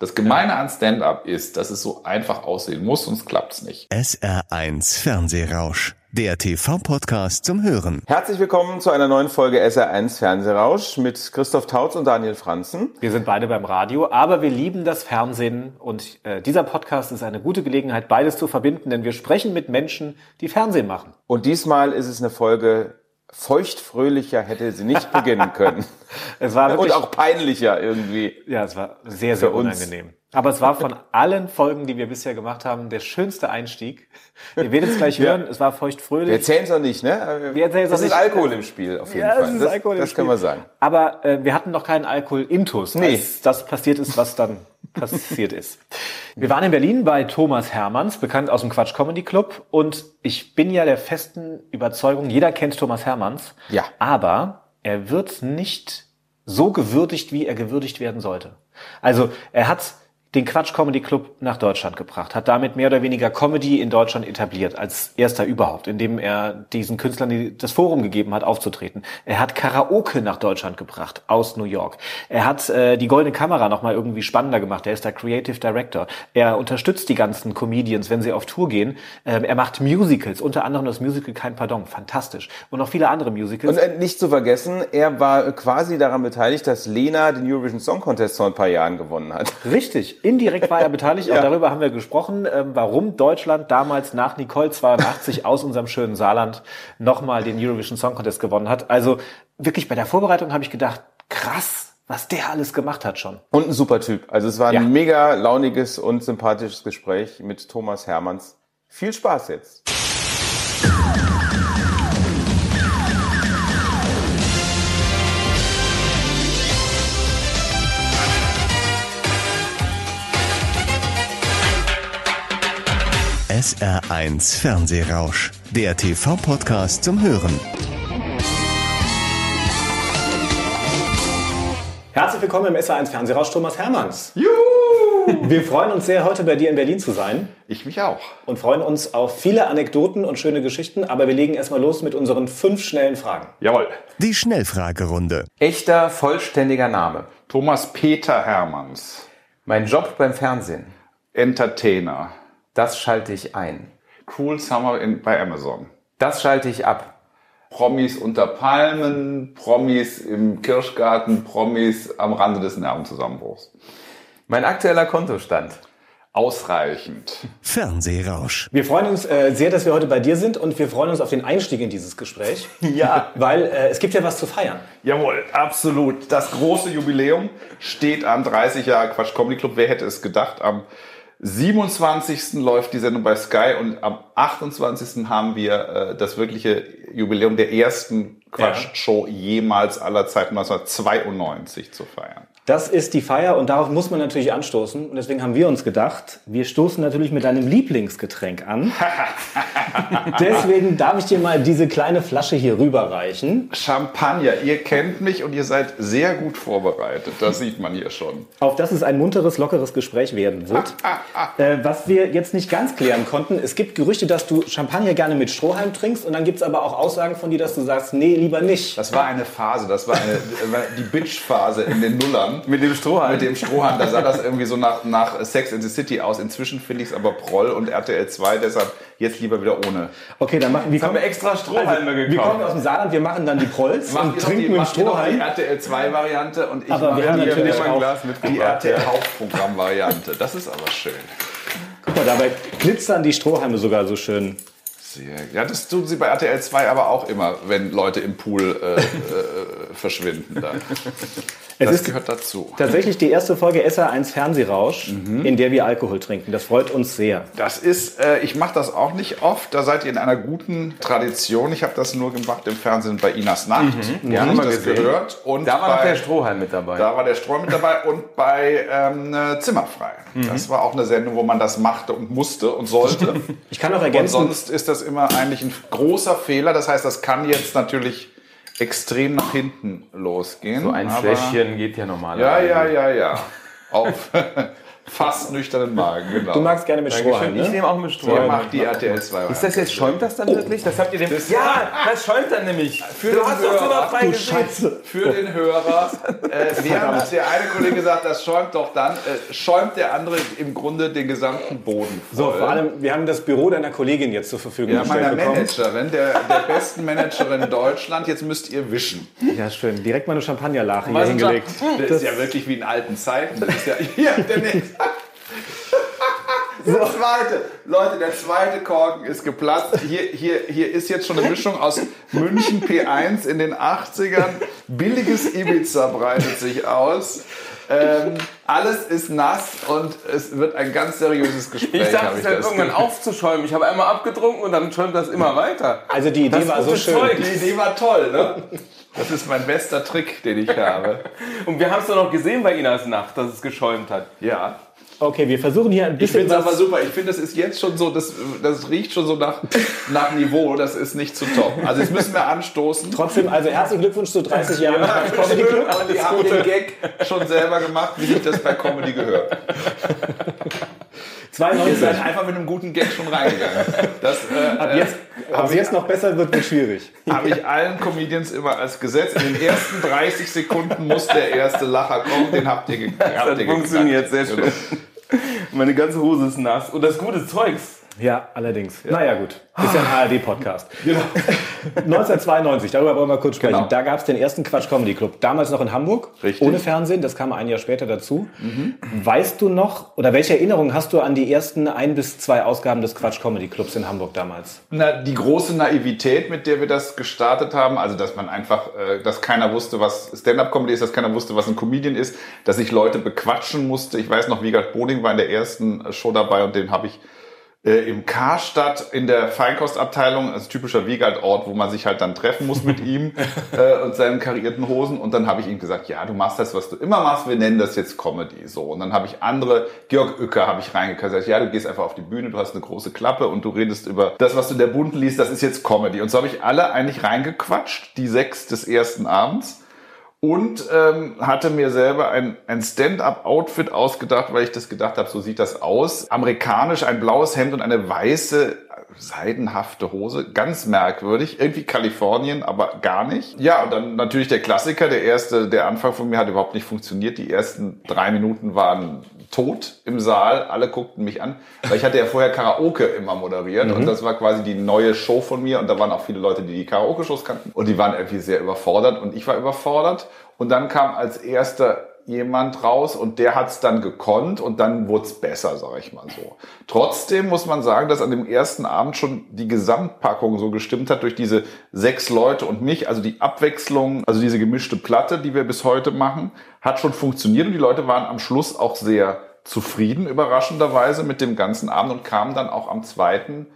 Das Gemeine an Stand-up ist, dass es so einfach aussehen muss, sonst klappt's nicht. SR1 Fernsehrausch, der TV-Podcast zum Hören. Herzlich willkommen zu einer neuen Folge SR1 Fernsehrausch mit Christoph Tautz und Daniel Franzen. Wir sind beide beim Radio, aber wir lieben das Fernsehen und äh, dieser Podcast ist eine gute Gelegenheit, beides zu verbinden, denn wir sprechen mit Menschen, die Fernsehen machen. Und diesmal ist es eine Folge feuchtfröhlicher hätte sie nicht beginnen können. Es war wirklich, und auch peinlicher irgendwie. ja, es war sehr, sehr unangenehm. Aber es war von allen Folgen, die wir bisher gemacht haben, der schönste Einstieg. Ihr werdet es gleich hören, es war Wir feuchtfröhlich. erzählen es noch nicht, ne? Wir erzählen's das noch ist nicht. Alkohol im Spiel, auf jeden Ja, Fall. es ist das Alkohol im das Spiel. können wir sagen. Aber äh, wir hatten noch keinen Alkohol-Intus, Nee. als das passiert ist, was dann passiert ist. Wir waren in Berlin bei Thomas Hermanns, bekannt aus dem Quatsch Comedy Club. Und ich bin ja der festen Überzeugung, jeder kennt Thomas Hermanns. Ja. Aber er wird nicht so gewürdigt, wie er gewürdigt werden sollte. Also er hat den Quatsch Comedy Club nach Deutschland gebracht, hat damit mehr oder weniger Comedy in Deutschland etabliert, als erster überhaupt, indem er diesen Künstlern das Forum gegeben hat, aufzutreten. Er hat Karaoke nach Deutschland gebracht, aus New York. Er hat äh, die Goldene Kamera nochmal irgendwie spannender gemacht. Er ist der Creative Director. Er unterstützt die ganzen Comedians, wenn sie auf Tour gehen. Ähm, er macht Musicals, unter anderem das Musical Kein Pardon, fantastisch. Und noch viele andere Musicals. Und äh, nicht zu vergessen, er war quasi daran beteiligt, dass Lena den Eurovision Song Contest vor ein paar Jahren gewonnen hat. Richtig, indirekt war er beteiligt. Auch darüber haben wir gesprochen, ähm, warum Deutschland damals nach Nicole 82 aus unserem schönen Saarland nochmal den Eurovision Song Contest gewonnen hat. Also wirklich bei der Vorbereitung habe ich gedacht, krass, was der alles gemacht hat schon. Und ein super Typ. Also es war ein Ja. mega launiges und sympathisches Gespräch mit Thomas Hermanns. Viel Spaß jetzt. SR1 Fernsehrausch, der TV-Podcast zum Hören. Herzlich willkommen im SA1 Fernsehrausch Thomas Hermanns. Juhu! Wir freuen uns sehr, heute bei dir in Berlin zu sein Ich mich auch. und freuen uns auf viele Anekdoten und schöne Geschichten. Aber wir legen erstmal los mit unseren fünf schnellen Fragen. Jawohl. Die Schnellfragerunde. Echter, vollständiger Name. Thomas Peter Hermanns. Mein Job beim Fernsehen. Entertainer. Das schalte ich ein. Cruel Summer in, bei Amazon. Das schalte ich ab. Promis unter Palmen, Promis im Kirschgarten, Promis am Rande des Nervenzusammenbruchs. Mein aktueller Kontostand. Ausreichend. Fernsehrausch. Wir freuen uns äh, sehr, dass wir heute bei dir sind und wir freuen uns auf den Einstieg in dieses Gespräch. Ja. Weil äh, es gibt ja was zu feiern. Jawohl, absolut. Das große Jubiläum steht an 30 Jahre Quatsch Comedy Club. Wer hätte es gedacht? Am 27. läuft die Sendung bei Sky und am 28. haben wir äh, das wirkliche Jubiläum der ersten Quatsch-Show jemals aller Zeiten 1992 zu feiern. Das ist die Feier und darauf muss man natürlich anstoßen. Und deswegen haben wir uns gedacht, wir stoßen natürlich mit deinem Lieblingsgetränk an. deswegen darf ich dir mal diese kleine Flasche hier rüberreichen. Champagner, ihr kennt mich und ihr seid sehr gut vorbereitet. Das sieht man hier schon. Auf das es ein munteres, lockeres Gespräch werden wird. äh, was wir jetzt nicht ganz klären konnten, es gibt Gerüchte, dass du Champagner gerne mit Strohhalm trinkst und dann gibt es aber auch Aussagen von dir, dass du sagst, nee, lieber nicht. Das war eine Phase, das war eine, war die Bitch-Phase in den Nullern. Mit dem Strohhalm. Mit dem Strohhalm, da sah das irgendwie so nach, nach Sex in the City aus. Inzwischen finde ich es aber Proll und RTL 2, deshalb jetzt lieber wieder ohne. Okay, dann machen wir. haben wir extra Strohhalme Wir gekauft. kommen aus dem Saarland, wir machen dann die Prolls und trinken mit macht ihr doch die Strohhalm. RTL 2 Variante und ich Aber wir mache haben die, natürlich die, auch Glas die mitgebracht. RTL Hauptprogramm Variante. Das ist aber schön. Guck mal, dabei glitzern die Strohhalme sogar so schön. Sehr, ja, das tun sie bei RTL 2 aber auch immer, wenn Leute im Pool äh, äh, verschwinden. Dann. Es Das ist gehört dazu. tatsächlich die erste Folge SA1 Fernsehrausch, in der wir Alkohol trinken. Das freut uns sehr. Das ist, äh, ich mache das auch nicht oft. Da seid ihr in einer guten Tradition. Ich habe das nur gemacht im Fernsehen bei Inas Nacht. Ja, Hab haben wir das gesehen. gehört. Und Da war noch bei, der Strohhalm mit dabei. Da war der Strom mit dabei und bei ähm, äh, Zimmerfrei. Das war auch eine Sendung, wo man das machte und musste und sollte. Ich kann auch und ergänzen, sonst ist das immer eigentlich ein großer Fehler. Das heißt, das kann jetzt natürlich extrem nach hinten losgehen. So ein Fläschchen geht ja normal. Ja, ja, ja, ja. Auf fast nüchternen Magen, genau. Du magst gerne mit Strohhalm, Ich ne? nehme auch mit Der Strohhalm. macht die RTL 2 Ist das jetzt, schäumt das dann wirklich? Das habt ihr dem. Ja, das schäumt dann nämlich. Für du den hast doch so Hörer. noch frei gesehen. Für den Hörer. Äh, während der eine Kollege gesagt, das schäumt doch dann, äh, schäumt der andere im Grunde den gesamten Boden. So, voll. vor allem, wir haben das Büro deiner Kollegin jetzt zur Verfügung Ja, meiner gestellt bekommen. Managerin, der, der besten Managerin Deutschland. Jetzt müsst ihr wischen. Ja, schön. Direkt mal eine Champagnerlache hier hingelegt. Das ist ja wirklich wie in alten Zeiten. Das ist ja, hier, der nächste. Der zweite, Leute, der zweite Korken ist geplatzt. Hier, hier, hier ist jetzt schon eine Mischung aus München P1 in den 80ern. Billiges Ibiza breitet sich aus. Ähm, alles ist nass und es wird ein ganz seriöses Gespräch. Ich dachte, habe es das irgendwann aufzuschäumen. Ich habe einmal abgetrunken und dann schäumt das immer weiter. Also die Idee Das war so gute schön. Zeug. Die Idee war toll, ne? Das ist mein bester Trick, den ich habe. Und wir haben es doch noch gesehen bei Inas Nacht, dass es geschäumt hat. Ja. Okay, wir versuchen hier ein Ich bisschen finde es aber super. Ich finde, das ist jetzt schon so, das, das riecht schon so nach, nach Niveau. Das ist nicht zu top. Also jetzt müssen wir anstoßen. Trotzdem, also herzlichen Glückwunsch zu 30 Jahren Comedy Club. Aber die haben den Gag schon selber gemacht, wie sich das bei Comedy gehört. Ihr 92. seid einfach mit einem guten Gag schon reingegangen. Das äh, Ab jetzt, ob es jetzt noch besser wird, wird schwierig. habe ich allen Comedians immer als Gesetz. In den ersten 30 Sekunden muss der erste Lacher kommen. Den habt ihr, ge habt Das ihr hat geknackt. funktioniert, sehr schön. Meine ganze Hose ist nass. Und das gute Zeugs. Ja, allerdings. Naja, gut. Ist ja ein ARD-Podcast. 1992, darüber wollen wir kurz sprechen. Genau. Da gab es den ersten Quatsch Comedy Club. Damals noch in Hamburg. Richtig. Ohne Fernsehen, das kam ein Jahr später dazu. Weißt du noch, oder welche Erinnerungen hast du an die ersten ein bis zwei Ausgaben des Quatsch Comedy Clubs in Hamburg damals? Na, die große Naivität, mit der wir das gestartet haben, also dass man einfach, äh, dass keiner wusste, was Stand-up-Comedy ist, dass keiner wusste, was ein Comedian ist, dass ich Leute bequatschen musste. Ich weiß noch, Wiegald Boding war in der ersten äh, Show dabei und den habe ich äh, im Karstadt in der Feinkostabteilung, also typischer Wiegald-Ort, wo man sich halt dann treffen muss mit ihm äh, und seinen karierten Hosen. Und dann habe ich ihm gesagt, ja, du machst das, was du immer machst, wir nennen das jetzt Comedy. So. Und dann habe ich andere, Georg Uecker habe ich reingekriegt, gesagt, ja, du gehst einfach auf die Bühne, du hast eine große Klappe und du redest über das, was du in der Bunten liest, das ist jetzt Comedy. Und so habe ich alle eigentlich reingequatscht, die sechs des ersten Abends und ähm, hatte mir selber ein, ein Stand-up-Outfit ausgedacht, weil ich das gedacht habe, so sieht das aus. Amerikanisch, ein blaues Hemd und eine weiße seidenhafte Hose, ganz merkwürdig, irgendwie Kalifornien, aber gar nicht. Ja, und dann natürlich der Klassiker, der erste, der Anfang von mir hat überhaupt nicht funktioniert. Die ersten drei Minuten waren tot im Saal, alle guckten mich an, weil ich hatte ja vorher Karaoke immer moderiert und das war quasi die neue Show von mir und da waren auch viele Leute, die die Karaoke-Shows kannten und die waren irgendwie sehr überfordert und ich war überfordert. Und dann kam als erster jemand raus und der hat's dann gekonnt und dann wurd's besser, sag ich mal so. Trotzdem muss man sagen, dass an dem ersten Abend schon die Gesamtpackung so gestimmt hat durch diese sechs Leute und mich, also die Abwechslung, also diese gemischte Platte, die wir bis heute machen, hat schon funktioniert und die Leute waren am Schluss auch sehr zufrieden, überraschenderweise mit dem ganzen Abend und kamen dann auch am zweiten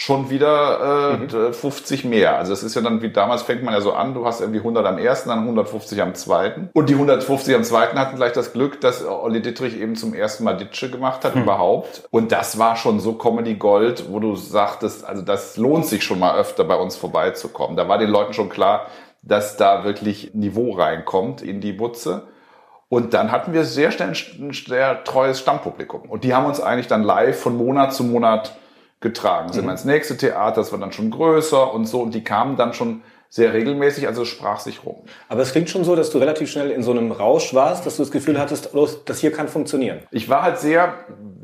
schon wieder äh, 50 mehr. Also es ist ja dann wie damals fängt man ja so an, du hast irgendwie 100 am ersten, dann 150 am zweiten. Und die 150 am zweiten hatten gleich das Glück, dass Olli Dittrich eben zum ersten Mal Ditsche gemacht hat überhaupt. Und das war schon so Comedy Gold, wo du sagtest, also das lohnt sich schon mal öfter bei uns vorbeizukommen. Da war den Leuten schon klar, dass da wirklich Niveau reinkommt in die Butze. Und dann hatten wir sehr schnell ein sehr treues Stammpublikum. Und die haben uns eigentlich dann live von Monat zu Monat getragen. Sind wir ins nächste Theater, das war dann schon größer und so. Und die kamen dann schon sehr regelmäßig, also es sprach sich rum. Aber es klingt schon so, dass du relativ schnell in so einem Rausch warst, dass du das Gefühl hattest, oh, das hier kann funktionieren. Ich war halt sehr,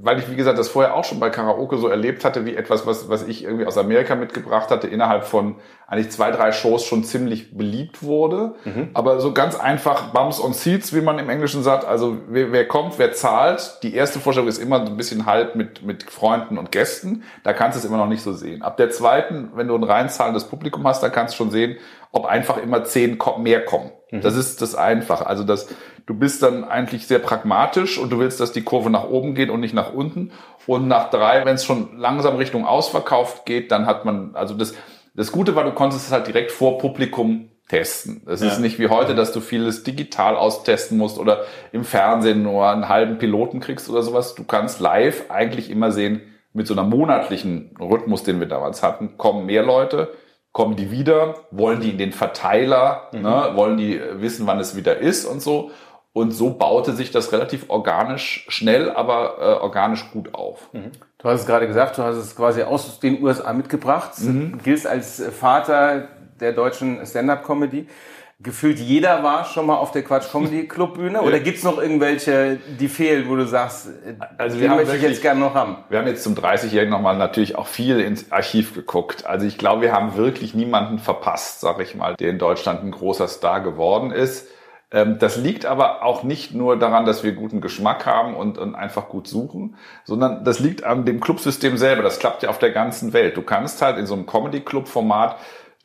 weil ich, wie gesagt, das vorher auch schon bei Karaoke so erlebt hatte, wie etwas, was, was ich irgendwie aus Amerika mitgebracht hatte, innerhalb von eigentlich zwei, drei Shows schon ziemlich beliebt wurde. Aber so ganz einfach Bums on Seats, wie man im Englischen sagt. Also wer, wer kommt, wer zahlt. Die erste Vorstellung ist immer so ein bisschen halb mit, mit Freunden und Gästen. Da kannst du es immer noch nicht so sehen. Ab der zweiten, wenn du ein rein zahlendes Publikum hast, dann kannst du schon sehen, ob einfach immer zehn mehr kommen. Das ist das Einfache. Also das, du bist dann eigentlich sehr pragmatisch und du willst, dass die Kurve nach oben geht und nicht nach unten. Und nach drei, wenn es schon langsam Richtung ausverkauft geht, dann hat man, also das, das Gute war, du konntest es halt direkt vor Publikum testen. Es ist nicht wie heute, dass du vieles digital austesten musst oder im Fernsehen nur einen halben Piloten kriegst oder sowas. Du kannst live eigentlich immer sehen, mit so einer monatlichen Rhythmus, den wir damals hatten, kommen mehr Leute, kommen die wieder, wollen die in den Verteiler, ne, wollen die äh, wissen, wann es wieder ist und so. Und so baute sich das relativ organisch, schnell, aber äh, organisch gut auf. Du hast es gerade gesagt, du hast es quasi aus den USA mitgebracht, Mhm. giltst als Vater der deutschen Stand-Up-Comedy. Gefühlt jeder war schon mal auf der Quatsch Comedy Club Bühne oder gibt's noch irgendwelche, die fehlen, wo du sagst, Also die wir haben möchte ich wirklich- jetzt gerne noch haben? Wir haben jetzt zum 30-Jährigen nochmal natürlich auch viel ins Archiv geguckt. Also ich glaube, wir haben wirklich niemanden verpasst, sag ich mal, der in Deutschland ein großer Star geworden ist. Ähm, Das liegt aber auch nicht nur daran, dass wir guten Geschmack haben und, und einfach gut suchen, sondern das liegt an dem Clubsystem selber. Das klappt ja auf der ganzen Welt. Du kannst halt in so einem Comedy-Club-Format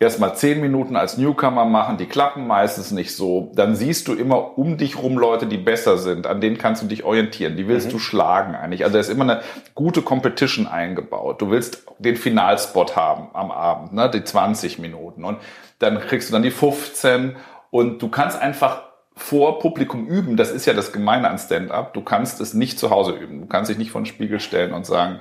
erstmal zehn Minuten als Newcomer machen, die klappen meistens nicht so. Dann siehst du immer um dich rum Leute, die besser sind, an denen kannst du dich orientieren, die willst du schlagen eigentlich. Also da ist immer eine gute Competition eingebaut. Du willst den Finalspot haben am Abend, ne, die 20 Minuten und dann kriegst du dann die 15 und du kannst einfach vor Publikum üben. Das ist ja das Gemeine an Stand-up. Du kannst es nicht zu Hause üben. Du kannst dich nicht vor den Spiegel stellen und sagen,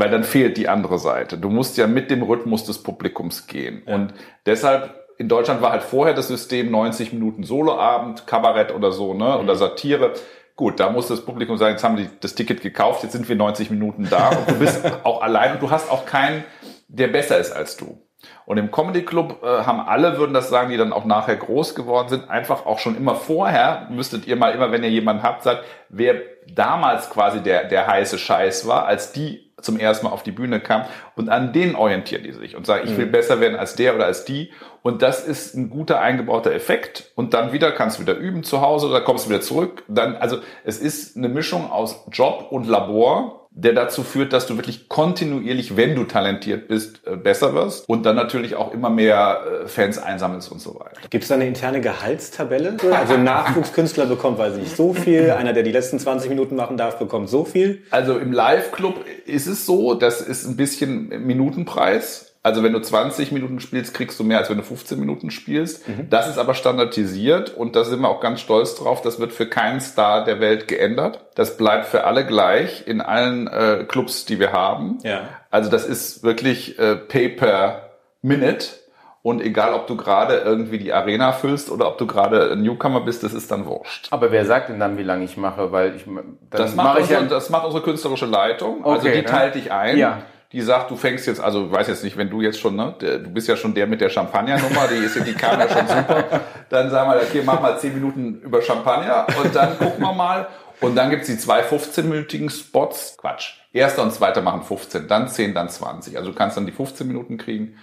weil dann fehlt die andere Seite. Du musst ja mit dem Rhythmus des Publikums gehen. Und deshalb, in Deutschland war halt vorher das System 90 Minuten Soloabend, Kabarett oder so, ne, oder Satire. Gut, da muss das Publikum sagen, jetzt haben die das Ticket gekauft, jetzt sind wir 90 Minuten da und du bist auch allein und du hast auch keinen, der besser ist als du. Und im Comedy Club äh, haben alle, würden das sagen, die dann auch nachher groß geworden sind, einfach auch schon immer vorher, müsstet ihr mal immer, wenn ihr jemanden habt, sagt, wer damals quasi der, der heiße Scheiß war, als die zum ersten Mal auf die Bühne kam und an denen orientieren die sich und sagen, ich will besser werden als der oder als die und das ist ein guter eingebauter Effekt und dann wieder kannst du wieder üben zu Hause oder kommst du wieder zurück. Dann, also es ist eine Mischung aus Job und Labor, der dazu führt, dass du wirklich kontinuierlich, wenn du talentiert bist, äh, besser wirst und dann natürlich auch immer mehr äh, Fans einsammelst und so weiter. Gibt es da eine interne Gehaltstabelle? Also ein Nachwuchskünstler bekommt, weiß ich nicht, so viel. Einer, der die letzten 20 Minuten machen darf, bekommt so viel. Also im Live-Club ist es so, das ist ein bisschen Minutenpreis. Also wenn du 20 Minuten spielst, kriegst du mehr, als wenn du 15 Minuten spielst. Das ist aber standardisiert und da sind wir auch ganz stolz drauf. Das wird für keinen Star der Welt geändert. Das bleibt für alle gleich in allen äh, Clubs, die wir haben. Ja. Also das ist wirklich äh, Pay per Minute. Und egal, ob du gerade irgendwie die Arena füllst oder ob du gerade ein Newcomer bist, das ist dann wurscht. Aber wer sagt denn dann, wie lange ich mache? Weil ich, dann Das macht, mache ich unsere, ja, das macht unsere künstlerische Leitung. also Okay, die ne? teilt dich ein. Ja. Die sagt, du fängst jetzt, also ich weiß jetzt nicht, wenn du jetzt schon, ne, der, du bist ja schon der mit der Champagnernummer, die ist ja, die kam ja schon super. Dann sagen wir, okay, mach mal 10 Minuten über Champagner und dann gucken wir mal. Und dann gibt's die zwei 15-minütigen Spots. Quatsch. Erster und zweiter machen 15, dann 10, dann 20. Also du kannst dann die 15 Minuten kriegen.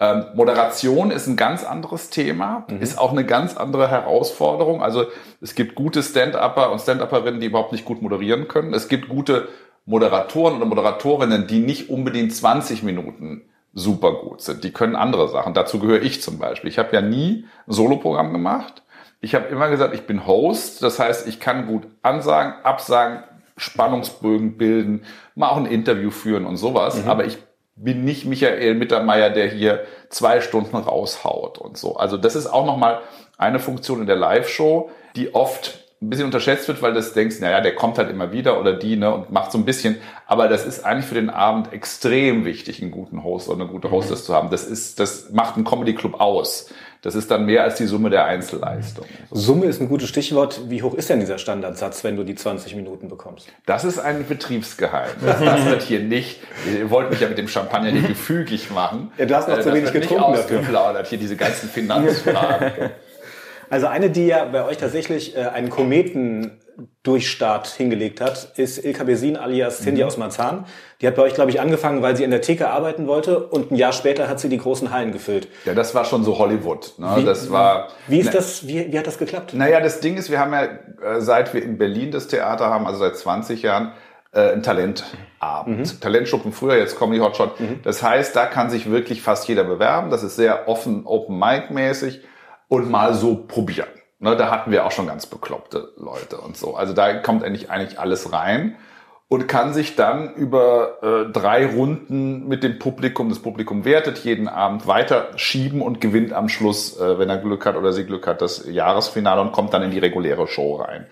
Ähm, Moderation ist ein ganz anderes Thema, ist auch eine ganz andere Herausforderung. Also es gibt gute Stand-Upper und Stand-Upperinnen, die überhaupt nicht gut moderieren können. Es gibt gute Moderatoren oder Moderatorinnen, die nicht unbedingt 20 Minuten super gut sind. Die können andere Sachen. Dazu gehöre ich zum Beispiel. Ich habe ja nie ein Soloprogramm gemacht. Ich habe immer gesagt, ich bin Host. Das heißt, ich kann gut ansagen, absagen, Spannungsbögen bilden, mal auch ein Interview führen und sowas. Aber ich bin nicht Michael Mittermeier, der hier zwei Stunden raushaut und so. Also das ist auch nochmal eine Funktion in der Live-Show, die oft ein bisschen unterschätzt wird, weil du das denkst, naja, der kommt halt immer wieder oder die, ne, und macht so ein bisschen. Aber das ist eigentlich für den Abend extrem wichtig, einen guten Host oder eine gute Hostess zu haben. Das ist, das macht einen Comedy Club aus. Das ist dann mehr als die Summe der Einzelleistungen. Summe ist ein gutes Stichwort. Wie hoch ist denn dieser Standardsatz, wenn du die 20 Minuten bekommst? Das ist ein Betriebsgeheimnis. Das wird hier nicht, ihr wollt mich ja mit dem Champagner hier gefügig machen. Ja, du hast noch Äh, zu wenig nicht getrunken dafür. ausgeplaudert, hier diese ganzen Finanzfragen. Also eine, die ja bei euch tatsächlich äh, einen Kometendurchstart hingelegt hat, ist Ilka Besin alias Cindy Mhm. aus Marzahn. Die hat bei euch, glaube ich, angefangen, weil sie in der Theke arbeiten wollte und ein Jahr später hat sie die großen Hallen gefüllt. ja, das war schon so Hollywood. Ne? Das war, Wie ist Ne- das, wie, wie hat das geklappt? Naja, das Ding ist, wir haben ja, äh, seit wir in Berlin das Theater haben, also seit 20 Jahren, äh, einen Talentabend. Talentschuppen früher, jetzt Comedy Hotshot. Das heißt, da kann sich wirklich fast jeder bewerben. Das ist sehr offen, Open Mic mäßig und mal so probieren. Ne, da hatten wir auch schon ganz bekloppte Leute und so. Also da kommt eigentlich, eigentlich alles rein und kann sich dann über äh, drei Runden mit dem Publikum, das Publikum wertet jeden Abend weiter schieben und gewinnt am Schluss, äh, wenn er Glück hat oder sie Glück hat, das Jahresfinale und kommt dann in die reguläre Show rein.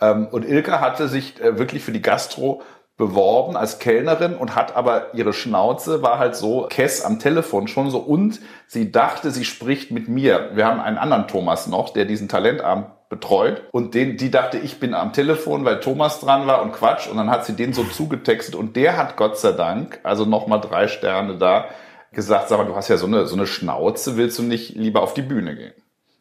Ähm, und Ilka hatte sich äh, wirklich für die Gastro beworben als Kellnerin und hat aber ihre Schnauze war halt so Kess am Telefon schon so. Und sie dachte, sie spricht mit mir. Wir haben einen anderen Thomas noch, der diesen Talentabend betreut. Und den, die dachte, ich bin am Telefon, weil Thomas dran war und Quatsch. Und dann hat sie den so zugetextet. Und der hat Gott sei Dank, also nochmal drei Sterne da, gesagt, sag mal, du hast ja so eine, so eine Schnauze, willst du nicht lieber auf die Bühne gehen?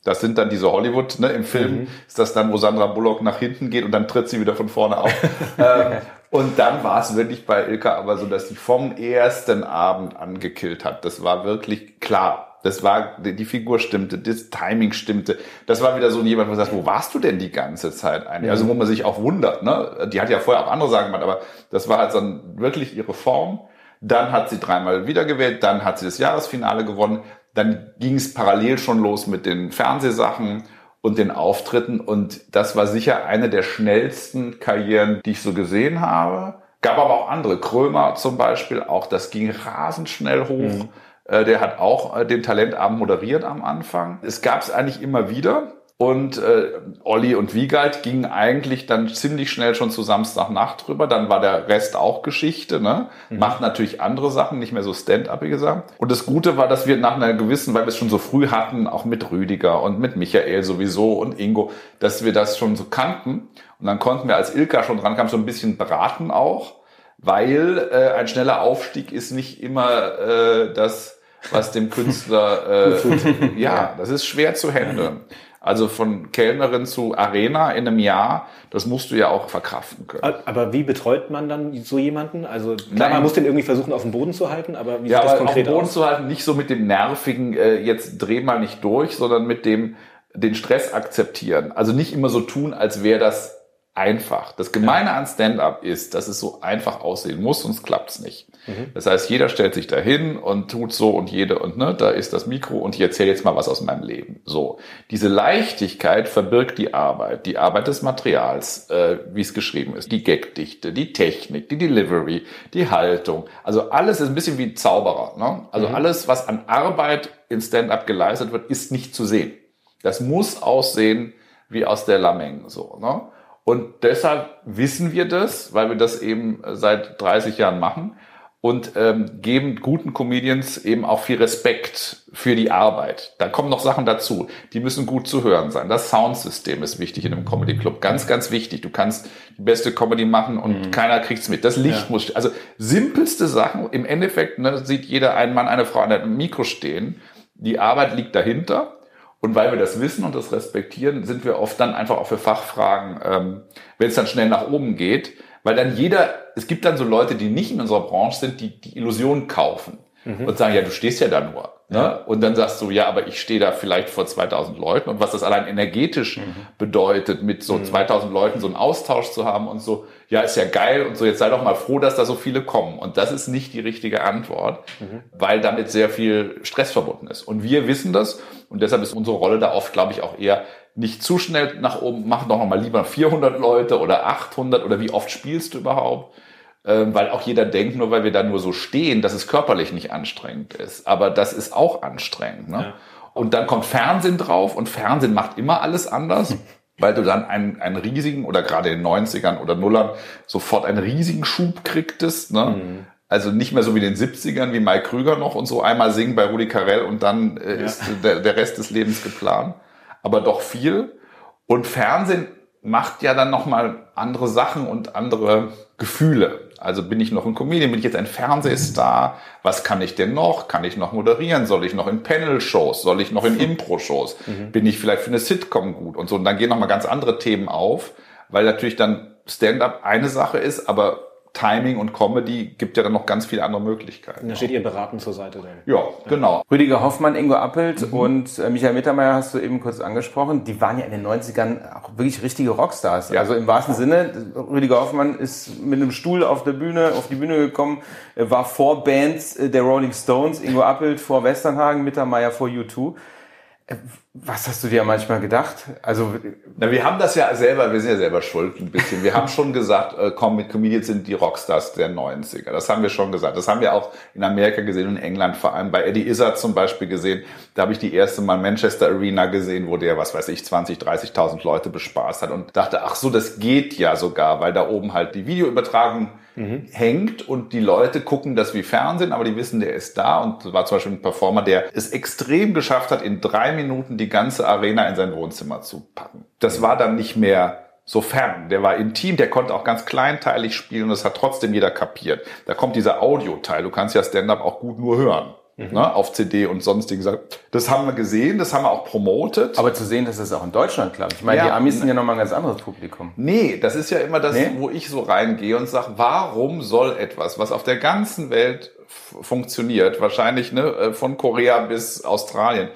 Das sind dann diese Hollywood, ne, im Film ist das dann, wo Sandra Bullock nach hinten geht und dann tritt sie wieder von vorne auf. ähm, und dann war es wirklich bei Ilka aber so, dass sie vom ersten Abend angekillt hat. Das war wirklich klar. Das war, die Figur stimmte, das Timing stimmte. Das war wieder so jemand, wo du sagst, wo warst du denn die ganze Zeit eigentlich? Also wo man sich auch wundert, ne? Die hat ja vorher auch andere Sachen gemacht, aber das war halt so ein, wirklich ihre Form. Dann hat sie dreimal wiedergewählt, dann hat sie das Jahresfinale gewonnen. Dann ging es parallel schon los mit den Fernsehsachen und den Auftritten. Und das war sicher eine der schnellsten Karrieren, die ich so gesehen habe. Gab aber auch andere. Krömer zum Beispiel, auch das ging rasend schnell hoch. Äh, Der hat auch äh, den Talentabend moderiert am Anfang. Es gab es eigentlich immer wieder. Und äh, Olli und Wiegald gingen eigentlich dann ziemlich schnell schon zu Samstagnacht drüber. Dann war der Rest auch Geschichte. Ne? Macht natürlich andere Sachen, nicht mehr so stand-upige Sachen. Und das Gute war, dass wir nach einer gewissen, weil wir es schon so früh hatten, auch mit Rüdiger und mit Michael sowieso und Ingo, dass wir das schon so kannten. Und dann konnten wir, als Ilka schon dran kam, so ein bisschen beraten auch, weil äh, ein schneller Aufstieg ist nicht immer äh, das, was dem Künstler... Äh, ja, das ist schwer zu handeln. Also von Kellnerin zu Arena in einem Jahr, das musst du ja auch verkraften können. Aber wie betreut man dann so jemanden? Also klar, Nein. man muss den irgendwie versuchen, auf dem Boden zu halten, aber wie Ja, sieht das aber auf konkret dem Boden aus? zu halten, nicht so mit dem nervigen, äh, jetzt dreh mal nicht durch, sondern mit dem, den Stress akzeptieren. Also nicht immer so tun, als wäre das einfach. Das Gemeine an Stand-up ist, dass es so einfach aussehen muss, sonst klappt's nicht. Das heißt, jeder stellt sich dahin und tut so und jede und ne, da ist das Mikro und ich erzähle jetzt mal was aus meinem Leben. So, diese Leichtigkeit verbirgt die Arbeit, die Arbeit des Materials, äh, wie es geschrieben ist, die Gagdichte, die Technik, die Delivery, die Haltung. Also alles ist ein bisschen wie Zauberer. Ne? Also alles, was an Arbeit in Stand-up geleistet wird, ist nicht zu sehen. Das muss aussehen wie aus der Lameng so. Ne? Und deshalb wissen wir das, weil wir das eben seit 30 Jahren machen und ähm, geben guten Comedians eben auch viel Respekt für die Arbeit. Da kommen noch Sachen dazu. Die müssen gut zu hören sein. Das Soundsystem ist wichtig in einem Comedy Club. Ganz, ganz wichtig. Du kannst die beste Comedy machen und keiner kriegt's mit. Das Licht muss, also simpelste Sachen. Im Endeffekt ne, sieht jeder ein Mann, eine Frau an einem Mikro stehen. Die Arbeit liegt dahinter. Und weil wir das wissen und das respektieren, sind wir oft dann einfach auch für Fachfragen, ähm, wenn es dann schnell nach oben geht, weil dann jeder, es gibt dann so Leute, die nicht in unserer Branche sind, die die Illusion kaufen und sagen, ja, du stehst ja da nur. Ne? Und dann sagst du, ja, aber ich stehe da vielleicht vor 2000 Leuten und was das allein energetisch bedeutet, mit so 2000 Leuten so einen Austausch zu haben und so, ja, ist ja geil und so, jetzt sei doch mal froh, dass da so viele kommen. Und das ist nicht die richtige Antwort, weil damit sehr viel Stress verbunden ist. Und wir wissen das und deshalb ist unsere Rolle da oft, glaube ich, auch eher nicht zu schnell nach oben, mach doch noch mal lieber 400 Leute oder 800 oder wie oft spielst du überhaupt? Ähm, weil auch jeder denkt, nur weil wir da nur so stehen, dass es körperlich nicht anstrengend ist. Aber das ist auch anstrengend. Ne? Und dann kommt Fernsehen drauf und Fernsehen macht immer alles anders. Weil du dann einen, einen riesigen, oder gerade in den 90ern oder Nullern, sofort einen riesigen Schub kriegtest. Ne? Also nicht mehr so wie in den 70ern, wie Mike Krüger noch und so einmal singen bei Rudi Carell und dann äh, ist der, der Rest des Lebens geplant. Aber doch viel. Und Fernsehen macht ja dann nochmal andere Sachen und andere Gefühle. Also bin ich noch ein Comedian, bin ich jetzt ein Fernsehstar? Was kann ich denn noch? Kann ich noch moderieren? Soll ich noch in Panel-Shows? Soll ich noch in Impro-Shows? Bin ich vielleicht für eine Sitcom gut? Und so. Und dann gehen nochmal ganz andere Themen auf, weil natürlich dann Stand-up eine Sache ist, aber Timing und Comedy gibt ja dann noch ganz viele andere Möglichkeiten. Da steht ihr beratend zur Seite dann. Ja, genau. Rüdiger Hoffmann, Ingo Appelt und äh, Michael Mittermeier hast du eben kurz angesprochen. Die waren ja in den 90ern auch wirklich richtige Rockstars. Ja. Also im wahrsten Sinne, Rüdiger Hoffmann ist mit einem Stuhl auf der Bühne, auf die Bühne gekommen, äh, war vor Bands äh, der Rolling Stones, Ingo Appelt vor Westernhagen, Mittermeier vor U2. Äh, Was hast du dir manchmal gedacht? Also Na, wir haben das ja selber, wir sind ja selber schuld ein bisschen. Wir haben schon gesagt, äh, Com Comedians sind die Rockstars der 90er. Das haben wir schon gesagt. Das haben wir auch in Amerika gesehen und in England, vor allem bei Eddie Izzard zum Beispiel gesehen. Da habe ich die erste Mal Manchester Arena gesehen, wo der, was weiß ich, 20, 30.000 Leute bespaßt hat und dachte, ach so, das geht ja sogar, weil da oben halt die Videoübertragung hängt und die Leute gucken das wie Fernsehen, aber die wissen, der ist da und war zum Beispiel ein Performer, der es extrem geschafft hat, in drei Minuten die ganze Arena in sein Wohnzimmer zu packen. Das war dann nicht mehr so fern. Der war intim, der konnte auch ganz kleinteilig spielen und das hat trotzdem jeder kapiert. Da kommt dieser Audioteil. Du kannst ja Stand-up auch gut nur hören. Ne, auf CD und sonstigen Sachen. Das haben wir gesehen, das haben wir auch promotet. Aber zu sehen, dass es auch in Deutschland klappt. Ich meine, Ja. die Amis sind ja nochmal ein ganz anderes Publikum. Nee, das ist ja immer das, Nee? wo ich so reingehe und sage, warum soll etwas, was auf der ganzen Welt funktioniert, wahrscheinlich ne, äh, von Korea bis Australien,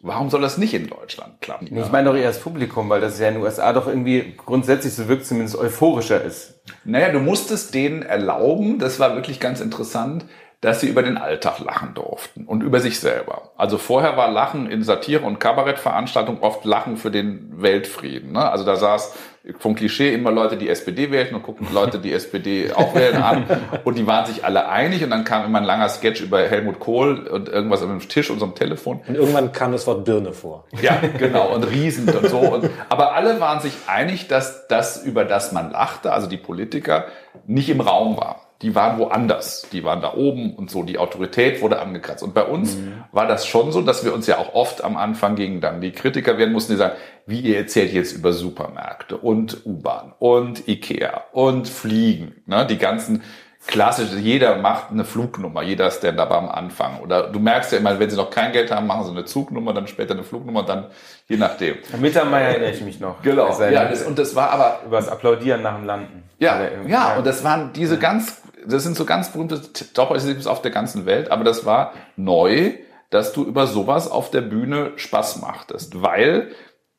warum soll das nicht in Deutschland klappen? Nee, Ich meine doch eher das Publikum, weil das ja in den USA doch irgendwie grundsätzlich so wirkt, zumindest euphorischer ist. Naja, du musstest denen erlauben, das war wirklich ganz interessant, dass sie über den Alltag lachen durften und über sich selber. Also vorher war Lachen in Satire- und Kabarettveranstaltungen oft Lachen für den Weltfrieden. Ne? Also da saß vom Klischee immer Leute, die SPD wählten und guckten Leute, die SPD auch wählen an und die waren sich alle einig und dann kam immer ein langer Sketch über Helmut Kohl und irgendwas am Tisch und so am Telefon. Und irgendwann kam das Wort Birne vor. Ja, genau, und riesend und so. Und, aber alle waren sich einig, dass das, über das man lachte, also die Politiker, nicht im Raum war. Die waren woanders. Die waren da oben und so. Die Autorität wurde angekratzt. Und bei uns war das schon so, dass wir uns ja auch oft am Anfang gegen dann die Kritiker werden mussten, die sagen, wie ihr erzählt jetzt über Supermärkte und U-Bahn und Ikea und Fliegen, ne? die ganzen klassische, jeder macht eine Flugnummer, jeder Stand-up am Anfang. Oder du merkst ja immer, wenn sie noch kein Geld haben, machen sie eine Zugnummer, dann später eine Flugnummer, dann je nachdem. An Mittermeier erinnere ich mich noch. Genau. Ja, das, und das war aber, über das Applaudieren nach dem Landen. ja, ja, und das waren diese ganz, das sind so ganz berühmte Top-Artists auf der ganzen Welt, aber das war neu, dass du über sowas auf der Bühne Spaß machtest, weil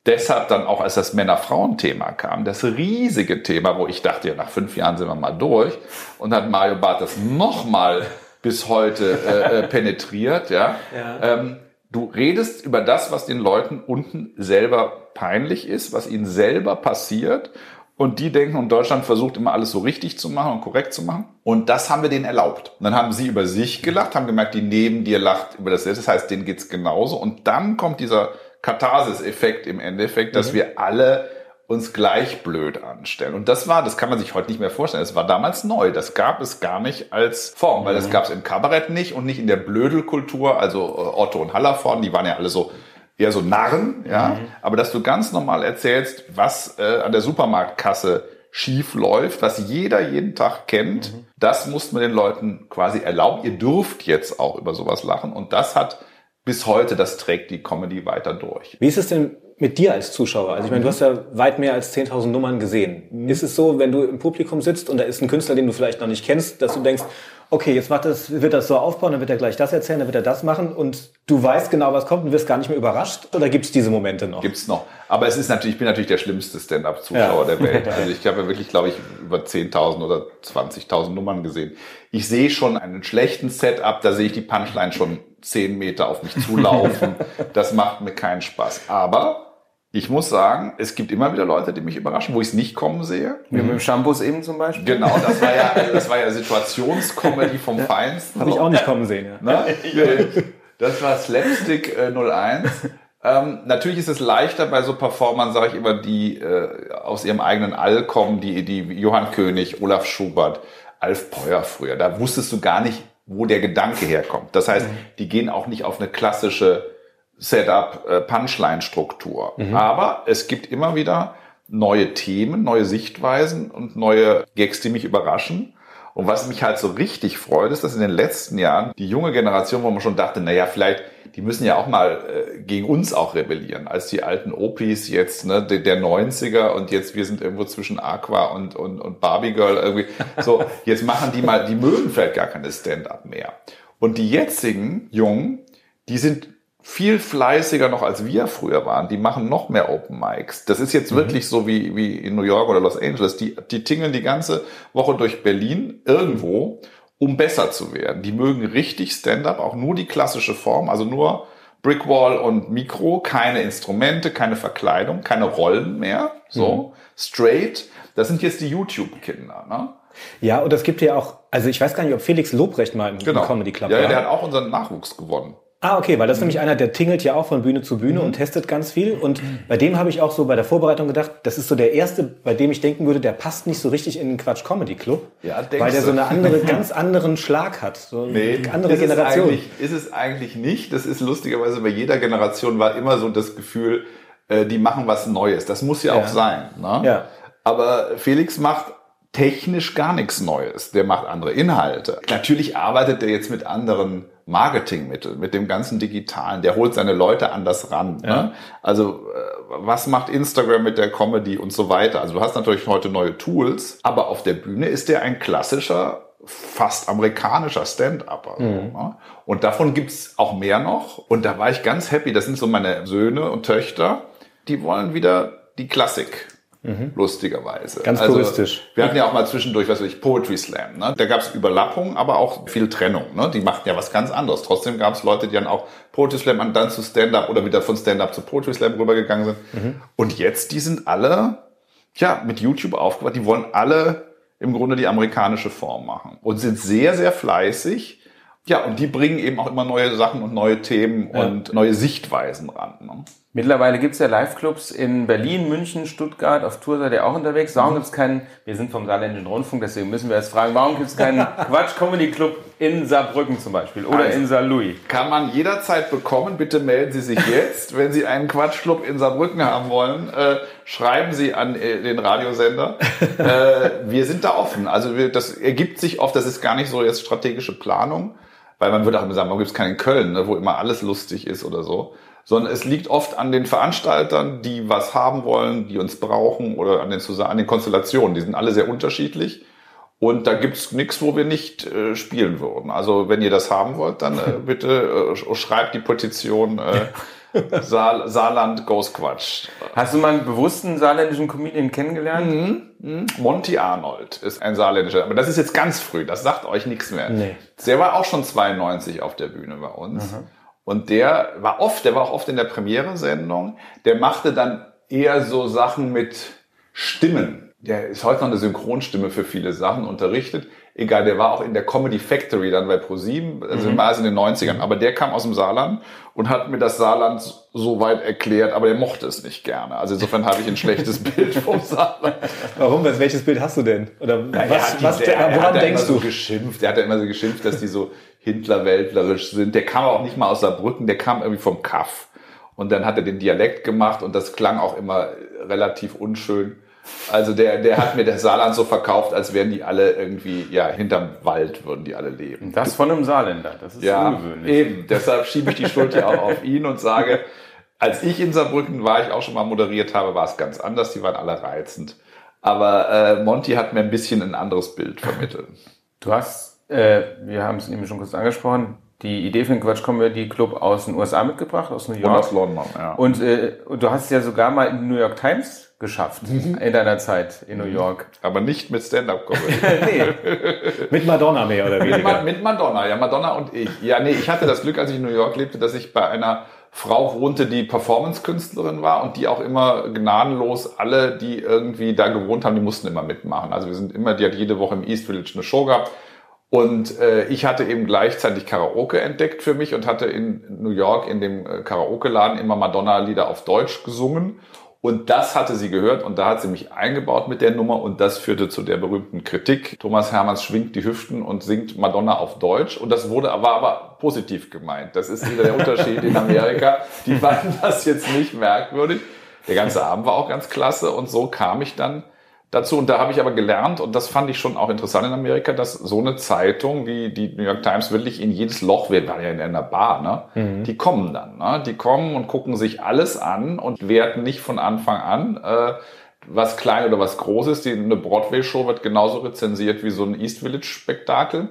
deshalb dann auch, als das Männer-Frauen-Thema kam, das riesige Thema, wo ich dachte, ja, nach fünf Jahren sind wir mal durch, und hat Mario Barth das nochmal bis heute äh, äh, penetriert, ja. Ähm, du redest über das, was den Leuten unten selber peinlich ist, was ihnen selber passiert. Und die denken, und Deutschland versucht immer alles so richtig zu machen und korrekt zu machen. Und das haben wir denen erlaubt. Und dann haben sie über sich gelacht, haben gemerkt, die neben dir lacht über das selbst. Das heißt, denen geht's genauso. Und dann kommt dieser Katharsis-Effekt im Endeffekt, dass wir alle uns gleich blöd anstellen. Und das war, das kann man sich heute nicht mehr vorstellen. Das war damals neu. Das gab es gar nicht als Form, weil das gab es im Kabarett nicht und nicht in der Blödelkultur. Also äh, Otto und Hallervorden, die waren ja alle so eher so Narren, ja. Aber dass du ganz normal erzählst, was äh, an der Supermarktkasse schief läuft, was jeder jeden Tag kennt, das muss man den Leuten quasi erlauben. Ihr dürft jetzt auch über sowas lachen. Und das hat bis heute, das trägt die Comedy weiter durch. Wie ist es denn mit dir als Zuschauer? Also ich meine, du hast ja weit mehr als 10.000 Nummern gesehen. Ist es so, wenn du im Publikum sitzt und da ist ein Künstler, den du vielleicht noch nicht kennst, dass du denkst, okay, jetzt macht das, wird das so aufbauen, dann wird er gleich das erzählen, dann wird er das machen und du weißt genau, was kommt und wirst gar nicht mehr überrascht? Oder gibt es diese Momente noch? Gibt's noch. Aber es ist natürlich, ich bin natürlich der schlimmste Stand-up-Zuschauer Ja. der Welt. Also ich habe ja wirklich, glaube ich, über 10.000 oder 20.000 Nummern gesehen. Ich sehe schon einen schlechten Setup, da sehe ich die Punchline schon 10 Meter auf mich zulaufen. das macht mir keinen Spaß. Aber ich muss sagen, es gibt immer wieder Leute, die mich überraschen, wo ich es nicht kommen sehe. Wie mit dem Shampoos eben zum Beispiel. Genau, das war ja, das war ja Situationscomedy vom Feinsten. Habe ich auch nicht kommen sehen. Ja. Ne? Das war Slapstick äh, 01. Ähm, natürlich ist es leichter bei so Performern, sage ich immer, die äh, aus ihrem eigenen All kommen, die, die Johann König, Olaf Schubert, Alf Peuer früher. Da wusstest du gar nicht, wo der Gedanke herkommt. Das heißt, die gehen auch nicht auf eine klassische Setup äh, Punchline-Struktur. Aber es gibt immer wieder neue Themen, neue Sichtweisen und neue Gags, die mich überraschen. Und was mich halt so richtig freut, ist, dass in den letzten Jahren die junge Generation, wo man schon dachte, naja, vielleicht, die müssen ja auch mal äh, gegen uns auch rebellieren, als die alten Opis jetzt, ne, der, der 90er und jetzt wir sind irgendwo zwischen Aqua und, und, und Barbie Girl irgendwie. So, jetzt machen die mal, die mögen vielleicht gar keine Stand-up mehr. Und die jetzigen Jungen, die sind viel fleißiger noch als wir früher waren. Die machen noch mehr Open Mics. Das ist jetzt wirklich so wie, wie in New York oder Los Angeles. Die, die tingeln die ganze Woche durch Berlin irgendwo, um besser zu werden. Die mögen richtig Stand-up, auch nur die klassische Form, also nur Brickwall und Mikro, keine Instrumente, keine Verkleidung, keine Rollen mehr. So, straight. Das sind jetzt die YouTube-Kinder. Ne? Ja, und es gibt ja auch, also ich weiß gar nicht, ob Felix Lobrecht mal im, Genau. Comedy Club ja, ja, war. der hat auch unseren Nachwuchs gewonnen. Ah, okay, weil das ist nämlich einer, der tingelt ja auch von Bühne zu Bühne und testet ganz viel. Und bei dem habe ich auch so bei der Vorbereitung gedacht, das ist so der erste, bei dem ich denken würde, der passt nicht so richtig in den Quatsch Comedy Club. Ja, denkst weil der so eine andere, ganz anderen Schlag hat. So eine andere ist Generation. Es eigentlich, ist es eigentlich nicht. Das ist lustigerweise bei jeder Generation war immer so das Gefühl, äh, die machen was Neues. Das muss ja, Ja. auch sein. Ne? Ja. Aber Felix macht technisch gar nichts Neues. Der macht andere Inhalte. Natürlich arbeitet er jetzt mit anderen Marketingmitteln, mit dem ganzen Digitalen. Der holt seine Leute anders ran. Ne? Also äh, was macht Instagram mit der Comedy und so weiter? Also du hast natürlich heute neue Tools, aber auf der Bühne ist der ein klassischer fast amerikanischer Stand-Upper. so, ne? Und davon gibt's auch mehr noch. Und da war ich ganz happy. Das sind so meine Söhne und Töchter. Die wollen wieder die Klassik. Lustigerweise. Ganz also, puristisch. Wir hatten ja auch mal zwischendurch, was weiß ich, Poetry Slam. Ne? Da gab's Überlappung, aber auch viel Trennung. Ne? Die machten ja was ganz anderes. Trotzdem gab's Leute, die dann auch Poetry Slam und dann zu Stand-Up oder wieder von Stand-Up zu Poetry Slam rübergegangen sind. Und jetzt, die sind alle ja, mit YouTube aufgewacht. Die wollen alle im Grunde die amerikanische Form machen und sind sehr, sehr fleißig. Ja, und die bringen eben auch immer neue Sachen und neue Themen und neue Sichtweisen ran. Ne? Mittlerweile gibt's ja Live-Clubs in Berlin, München, Stuttgart. Auf Tour seid ihr auch unterwegs. Warum gibt's keinen, wir sind vom Saarländischen Rundfunk, deswegen müssen wir jetzt fragen, warum gibt's keinen Quatsch-Comedy-Club in Saarbrücken zum Beispiel oder Also. in Saarlouis? Kann man jederzeit bekommen. Bitte melden Sie sich jetzt. Wenn Sie einen Quatschclub in Saarbrücken haben wollen, äh, schreiben Sie an äh, den Radiosender. äh, wir sind da offen. Also wir, das ergibt sich oft, das ist gar nicht so jetzt strategische Planung, weil man würde auch immer sagen, warum gibt es keinen in Köln, ne, wo immer alles lustig ist oder so. Sondern es liegt oft an den Veranstaltern, die was haben wollen, die uns brauchen oder an den, an den Konstellationen. Die sind alle sehr unterschiedlich. Und da gibt's nichts, wo wir nicht äh, spielen würden. Also wenn ihr das haben wollt, dann äh, bitte äh, schreibt die Petition äh, Saar, Saarland Goes Quatsch. Hast du mal einen bewussten saarländischen Comedian kennengelernt? Monty Arnold ist ein saarländischer, aber das ist jetzt ganz früh, das sagt euch nichts mehr. Nee. Der war auch schon 92 auf der Bühne bei uns. Und der war oft, der war auch oft in der Premiere-Sendung. Der machte dann eher so Sachen mit Stimmen. Der ist heute noch eine Synchronstimme für viele Sachen unterrichtet. Egal, der war auch in der Comedy Factory dann bei ProSieben, also Mhm. in den 90ern. Aber der kam aus dem Saarland und hat mir das Saarland so weit erklärt, aber der mochte es nicht gerne. Also insofern habe ich ein schlechtes Bild vom Saarland. Warum? Welches Bild hast du denn? Oder Er was, die- was, der, er woran hat ja denkst immer so du? geschimpft. Der hat ja immer so geschimpft, dass die so Hintlerweltlerisch sind. Der kam auch nicht mal aus Saarbrücken, der kam irgendwie vom Kaff. Und dann hat er den Dialekt gemacht und das klang auch immer relativ unschön. Also der, der hat mir das Saarland so verkauft, als wären die alle irgendwie, ja, hinterm Wald würden die alle leben. Das von einem Saarländer. Das ist Ja, ungewöhnlich. eben. Deshalb schiebe ich die Schuld ja auch auf ihn und sage, als ich in Saarbrücken war, ich auch schon mal moderiert habe, war es ganz anders. Die waren alle reizend. Aber äh, Monty hat mir ein bisschen ein anderes Bild vermittelt. Du hast, äh, wir haben es eben schon kurz angesprochen, die Idee für den Quatsch Comedy Club aus den USA mitgebracht, aus New Und York. aus London, ja. Und, äh, und du hast es ja sogar mal in die New York Times geschafft Mhm. in deiner Zeit in New York. Aber nicht mit Stand-Up-Comedy. Mit Madonna mehr oder weniger. Mit Madonna, ja, Madonna und ich. Ja, nee, ich hatte das Glück, als ich in New York lebte, dass ich bei einer Frau wohnte, die Performance-Künstlerin war und die auch immer gnadenlos alle, die irgendwie da gewohnt haben, die mussten immer mitmachen. Also wir sind immer, die hat jede Woche im East Village eine Show gehabt. Und äh, ich hatte eben gleichzeitig Karaoke entdeckt für mich und hatte in New York in dem äh, Karaoke-Laden immer Madonna-Lieder auf Deutsch gesungen. Und das hatte sie gehört und da hat sie mich eingebaut mit der Nummer und das führte zu der berühmten Kritik. Thomas Hermanns schwingt die Hüften und singt Madonna auf Deutsch und das wurde war aber positiv gemeint. Das ist wieder der Unterschied in Amerika. Die fanden das jetzt nicht merkwürdig. Der ganze Abend war auch ganz klasse und so kam ich dann dazu. Und da habe ich aber gelernt, und das fand ich schon auch interessant in Amerika, dass so eine Zeitung wie die New York Times wirklich in jedes Loch, wir waren ja in einer Bar, ne? die kommen dann. Ne? Die kommen und gucken sich alles an und werten nicht von Anfang an, äh, was klein oder was groß ist. Die, eine Broadway-Show wird genauso rezensiert wie so ein East Village-Spektakel.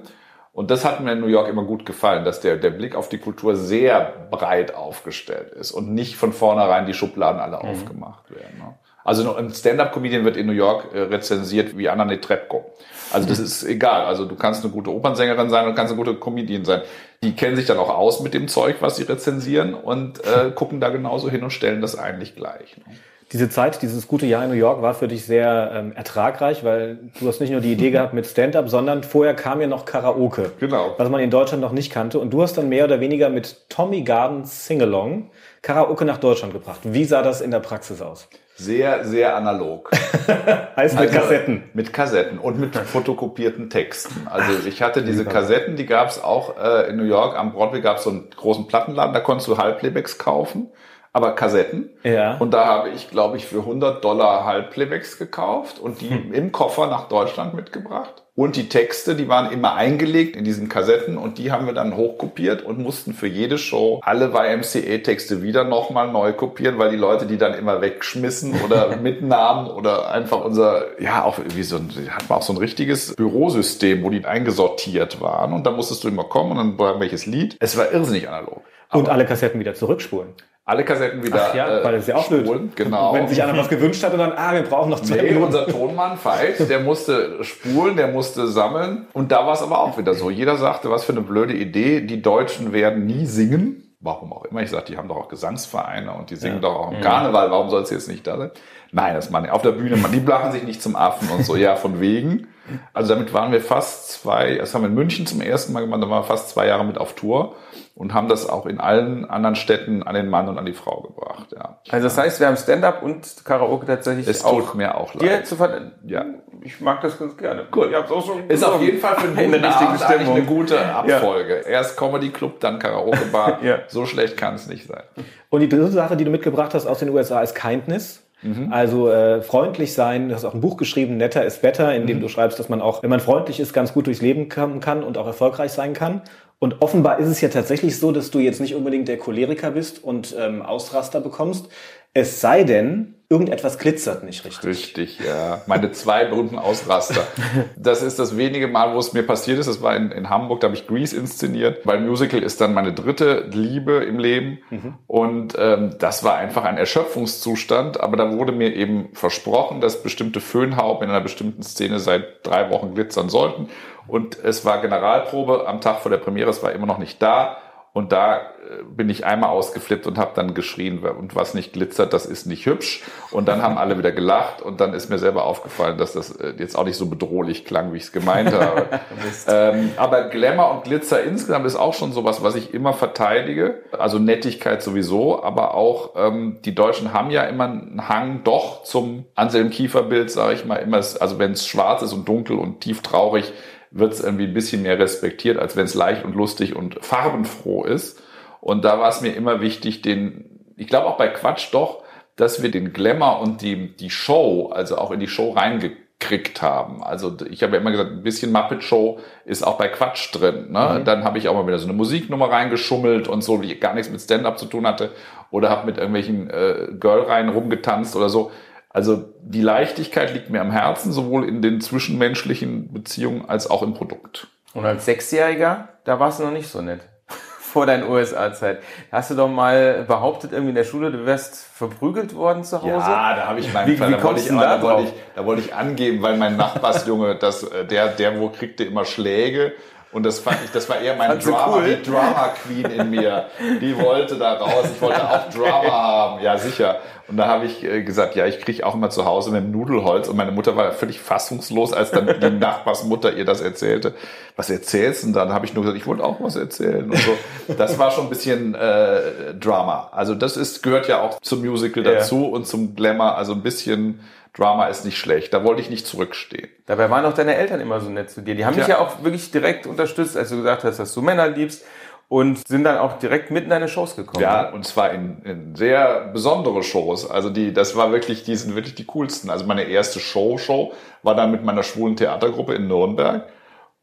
Und das hat mir in New York immer gut gefallen, dass der, der Blick auf die Kultur sehr breit aufgestellt ist und nicht von vornherein die Schubladen alle aufgemacht werden. Ne? Also ein Stand-up-Comedian wird in New York äh, rezensiert wie Anna Netrebko. Also das ist egal. Also du kannst eine gute Opernsängerin sein und kannst eine gute Comedian sein. Die kennen sich dann auch aus mit dem Zeug, was sie rezensieren und äh, gucken da genauso hin und stellen das eigentlich gleich. Ne? Diese Zeit, dieses gute Jahr in New York war für dich sehr ähm, ertragreich, weil du hast nicht nur die Idee gehabt mit Stand-up, sondern vorher kam ja noch Karaoke. Genau. Was man in Deutschland noch nicht kannte. Und du hast dann mehr oder weniger mit Tommy Garden Singalong Karaoke nach Deutschland gebracht. Wie sah das in der Praxis aus? Sehr, sehr analog. Heißt mit Also, Kassetten. Mit Kassetten und mit fotokopierten Texten. Also ich hatte diese Kassetten, die gab es auch äh, in New York am Broadway gab es so einen großen Plattenladen, da konntest du Halbplaybacks kaufen, aber Kassetten. Ja. Und da habe ich, glaube ich, für 100 Dollar Halbplaybacks gekauft und die im Koffer nach Deutschland mitgebracht. Und die Texte, die waren immer eingelegt in diesen Kassetten und die haben wir dann hochkopiert und mussten für jede Show alle YMCA-Texte wieder nochmal neu kopieren, weil die Leute die dann immer wegschmissen oder mitnahmen oder einfach unser, ja, auch wie so ein, hat man auch so ein richtiges Bürosystem, wo die eingesortiert waren und da musstest du immer kommen und dann war welches Lied. Es war irrsinnig analog. Und alle Kassetten wieder zurückspulen. Alle Kassetten wieder Ach ja, weil das ist ja auch spulen, genau. Wenn sich einer was gewünscht hat und dann, ah, wir brauchen noch zwei Nee, Minuten. unser Tonmann Veit, der musste spulen, der musste sammeln. Und da war es aber auch wieder so. Jeder sagte, was für eine blöde Idee, die Deutschen werden nie singen. Warum auch immer. Ich sagte, die haben doch auch Gesangsvereine und die singen doch auch im Karneval. Warum soll es jetzt nicht da sein? Nein, das man auf der Bühne, man, die blachen sich nicht zum Affen und so. Ja, von wegen. Also damit waren wir fast zwei, das haben wir in München zum ersten Mal gemacht, da waren wir fast zwei Jahre mit auf Tour und haben das auch in allen anderen Städten an den Mann und an die Frau gebracht. Ja. Also das heißt, wir haben Stand-up und Karaoke tatsächlich Es auch tut mir auch dir leid. zu ver Ja. Ich mag das ganz gerne. Gut. Ich hab's auch schon Ist auf jeden Fall für einen in guten richtigen Abend Stimmung. eine gute Abfolge. Erst Comedy Club, dann Karaoke Bar. Ja. So schlecht kann es nicht sein. Und die dritte Sache, die du mitgebracht hast aus den USA, ist Kindness. Also äh, freundlich sein. Du hast auch ein Buch geschrieben, Netter ist Better, in dem du schreibst, dass man auch, wenn man freundlich ist, ganz gut durchs Leben kommen kann und auch erfolgreich sein kann. Und offenbar ist es ja tatsächlich so, dass du jetzt nicht unbedingt der Choleriker bist und ähm, Ausraster bekommst. Es sei denn, irgendetwas glitzert nicht richtig. Richtig, ja. Meine zwei berühmten Ausraster. Das ist das wenige Mal, wo es mir passiert ist. Das war in, in Hamburg, da habe ich Grease inszeniert. Weil Musical ist dann meine dritte Liebe im Leben. Und ähm, das war einfach ein Erschöpfungszustand. Aber da wurde mir eben versprochen, dass bestimmte Föhnhauben in einer bestimmten Szene seit drei Wochen glitzern sollten. Und es war Generalprobe am Tag vor der Premiere. Es war immer noch nicht da. Und da äh, bin ich einmal ausgeflippt und habe dann geschrien, und was nicht glitzert, das ist nicht hübsch. Und dann haben alle wieder gelacht und dann ist mir selber aufgefallen, dass das äh, jetzt auch nicht so bedrohlich klang, wie ich es gemeint habe. ähm, aber Glamour und Glitzer insgesamt ist auch schon sowas, was ich immer verteidige. Also Nettigkeit sowieso, aber auch ähm, die Deutschen haben ja immer einen Hang doch zum Anselm Kiefer-Bild, sage ich mal, immer, also wenn es schwarz ist und dunkel und tief traurig, wird es irgendwie ein bisschen mehr respektiert, als wenn es leicht und lustig und farbenfroh ist. Und da war es mir immer wichtig, den, ich glaube auch bei Quatsch doch, dass wir den Glamour und die, die Show, also auch in die Show reingekriegt haben. Also ich habe ja immer gesagt, ein bisschen Muppet Show ist auch bei Quatsch drin. Ne? Dann habe ich auch mal wieder so eine Musiknummer reingeschummelt und so, die gar nichts mit Stand-up zu tun hatte. Oder habe mit irgendwelchen äh, Girl-Reihen rumgetanzt oder so. Also die Leichtigkeit liegt mir am Herzen, sowohl in den zwischenmenschlichen Beziehungen als auch im Produkt. Und als Sechsjähriger, da warst du noch nicht so nett. Vor deiner USA-Zeit. Hast du doch mal behauptet irgendwie in der Schule, du wärst verprügelt worden zu Hause? Ja, da habe ich meinen Wie- Fall. wie da, wollte ich, da da, wollte ich, da wollte ich angeben, weil mein Nachbarsjunge, das, äh, der, der wo kriegte immer Schläge. Und das fand ich, das war eher du Drama, cool? die Drama Queen in mir. Die wollte da raus. Ich wollte auch Drama haben. Ja, sicher. Und da habe ich äh, gesagt, ja, ich kriege auch immer zu Hause mit dem Nudelholz. Und meine Mutter war völlig fassungslos, als dann die Nachbarsmutter ihr das erzählte. Was erzählst du denn da? Dann habe ich nur gesagt, ich wollte auch was erzählen. Und so. Das war schon ein bisschen äh, Drama. Also das ist, gehört ja auch zum Musical dazu und zum Glamour. Also ein bisschen Drama ist nicht schlecht. Da wollte ich nicht zurückstehen. Dabei waren auch deine Eltern immer so nett zu dir. Die haben dich Ja. ja auch wirklich direkt unterstützt, als du gesagt hast, dass du Männer liebst und sind dann auch direkt mit in deine Shows gekommen. Ja, und zwar in, in sehr besondere Shows. Also die, das war wirklich, die sind wirklich die coolsten. Also meine erste Show-Show war dann mit meiner schwulen Theatergruppe in Nürnberg.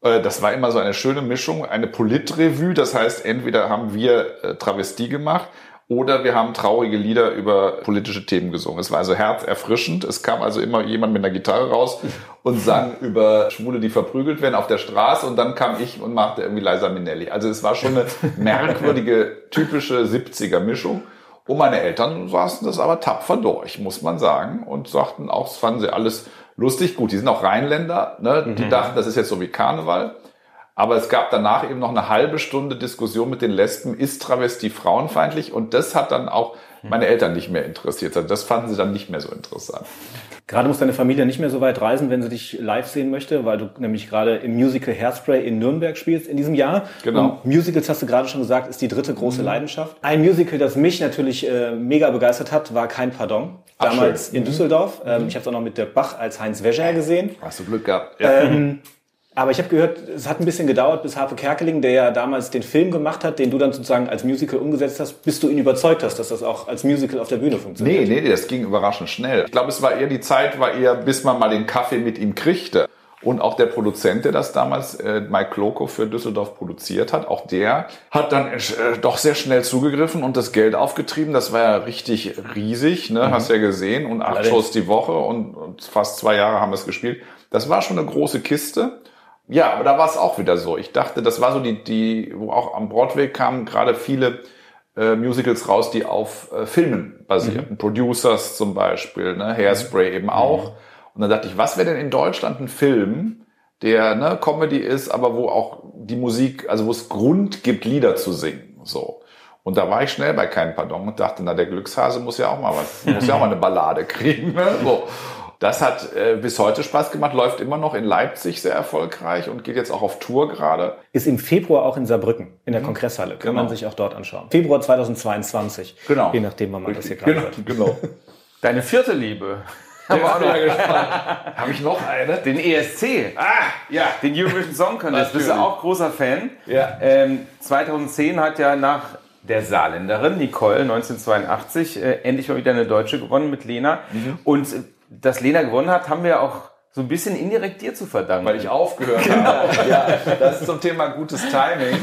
Äh, Das war immer so eine schöne Mischung, eine Politrevue. Das heißt, entweder haben wir äh, Travestie gemacht oder wir haben traurige Lieder über politische Themen gesungen. Es war also herzerfrischend. Es kam also immer jemand mit einer Gitarre raus und sang über Schwule, die verprügelt werden auf der Straße. Und dann kam ich und machte irgendwie Liza Minnelli. Also es war schon eine merkwürdige, typische 70er-Mischung. Und meine Eltern saßen das aber tapfer durch, muss man sagen. Und sagten auch, das fanden sie alles lustig. Gut, die sind auch Rheinländer. Ne? Die dachten, das ist jetzt so wie Karneval. Aber es gab danach eben noch eine halbe Stunde Diskussion mit den Lesben, ist Travestie frauenfeindlich? Und das hat dann auch meine Eltern nicht mehr interessiert. Also das fanden sie dann nicht mehr so interessant. Gerade muss deine Familie nicht mehr so weit reisen, wenn sie dich live sehen möchte, weil du nämlich gerade im Musical Hairspray in Nürnberg spielst in diesem Jahr. Genau. Und Musicals, hast du gerade schon gesagt, ist die dritte große Leidenschaft. Ein Musical, das mich natürlich äh, mega begeistert hat, war Kein Pardon. Ach, Damals schön. in Düsseldorf. Ähm, ich habe es auch noch mit Dirk Bach als Heinz Wäscher gesehen. Hast du Glück gehabt. Ja. Ähm, aber ich habe gehört, es hat ein bisschen gedauert, bis Harpe Kerkeling, der ja damals den Film gemacht hat, den du dann sozusagen als Musical umgesetzt hast, bis du ihn überzeugt hast, dass das auch als Musical auf der Bühne funktioniert. Nee, nee, das ging überraschend schnell. Ich glaube, es war eher die Zeit, war eher, bis man mal den Kaffee mit ihm kriegte. Und auch der Produzent, der das damals, äh, Mike Kloko für Düsseldorf produziert hat, auch der hat dann äh, doch sehr schnell zugegriffen und das Geld aufgetrieben. Das war ja richtig riesig, ne? hast ja gesehen. Und acht Allerdings. Shows die Woche und, und fast zwei Jahre haben wir es gespielt. Das war schon eine große Kiste. Ja, aber da war es auch wieder so. Ich dachte, das war so die, die, wo auch am Broadway kamen gerade viele äh, Musicals raus, die auf äh, Filmen basierten. Producers zum Beispiel, ne? Hairspray eben auch. Und dann dachte ich, was wäre denn in Deutschland ein Film, der ne, Comedy ist, aber wo auch die Musik, also wo es Grund gibt, Lieder zu singen. So. Und da war ich schnell bei Kein Pardon und dachte, na, der Glückshase muss ja auch mal was, muss ja auch mal eine Ballade kriegen. Ne? So. Das hat äh, bis heute Spaß gemacht, läuft immer noch in Leipzig sehr erfolgreich und geht jetzt auch auf Tour gerade. Ist im Februar auch in Saarbrücken, in der Kongresshalle. Kann Genau. man sich auch dort anschauen. Februar 2022. Genau. Je nachdem, wann man das hier gerade Genau, hört. genau. Deine vierte Liebe. Habe ich noch eine? Den ESC. Ah, ja. Den Eurovision Song Contest. Bist du auch großer Fan? Ja. Ähm, 2010 hat ja nach der Saarländerin Nicole 1982 äh, endlich mal wieder eine Deutsche gewonnen mit Lena. Mhm. Und dass Lena gewonnen hat, haben wir auch so ein bisschen indirekt dir zu verdanken. Weil ich aufgehört habe. Ja, das ist zum Thema gutes Timing.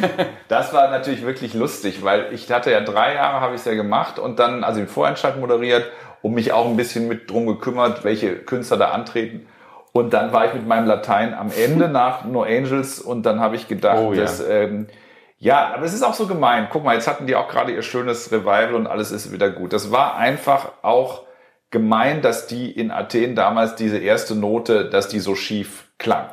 Das war natürlich wirklich lustig, weil ich hatte ja drei Jahre, habe ich es ja gemacht und dann also den Vorentscheid moderiert und mich auch ein bisschen mit drum gekümmert, welche Künstler da antreten. Und dann war ich mit meinem Latein am Ende nach No Angels und dann habe ich gedacht, Oh ja. dass, ähm, ja, aber es ist auch so gemein. Guck mal, jetzt hatten die auch gerade ihr schönes Revival und alles ist wieder gut. Das war einfach auch gemein, dass die in Athen damals diese erste Note, dass die so schief klang.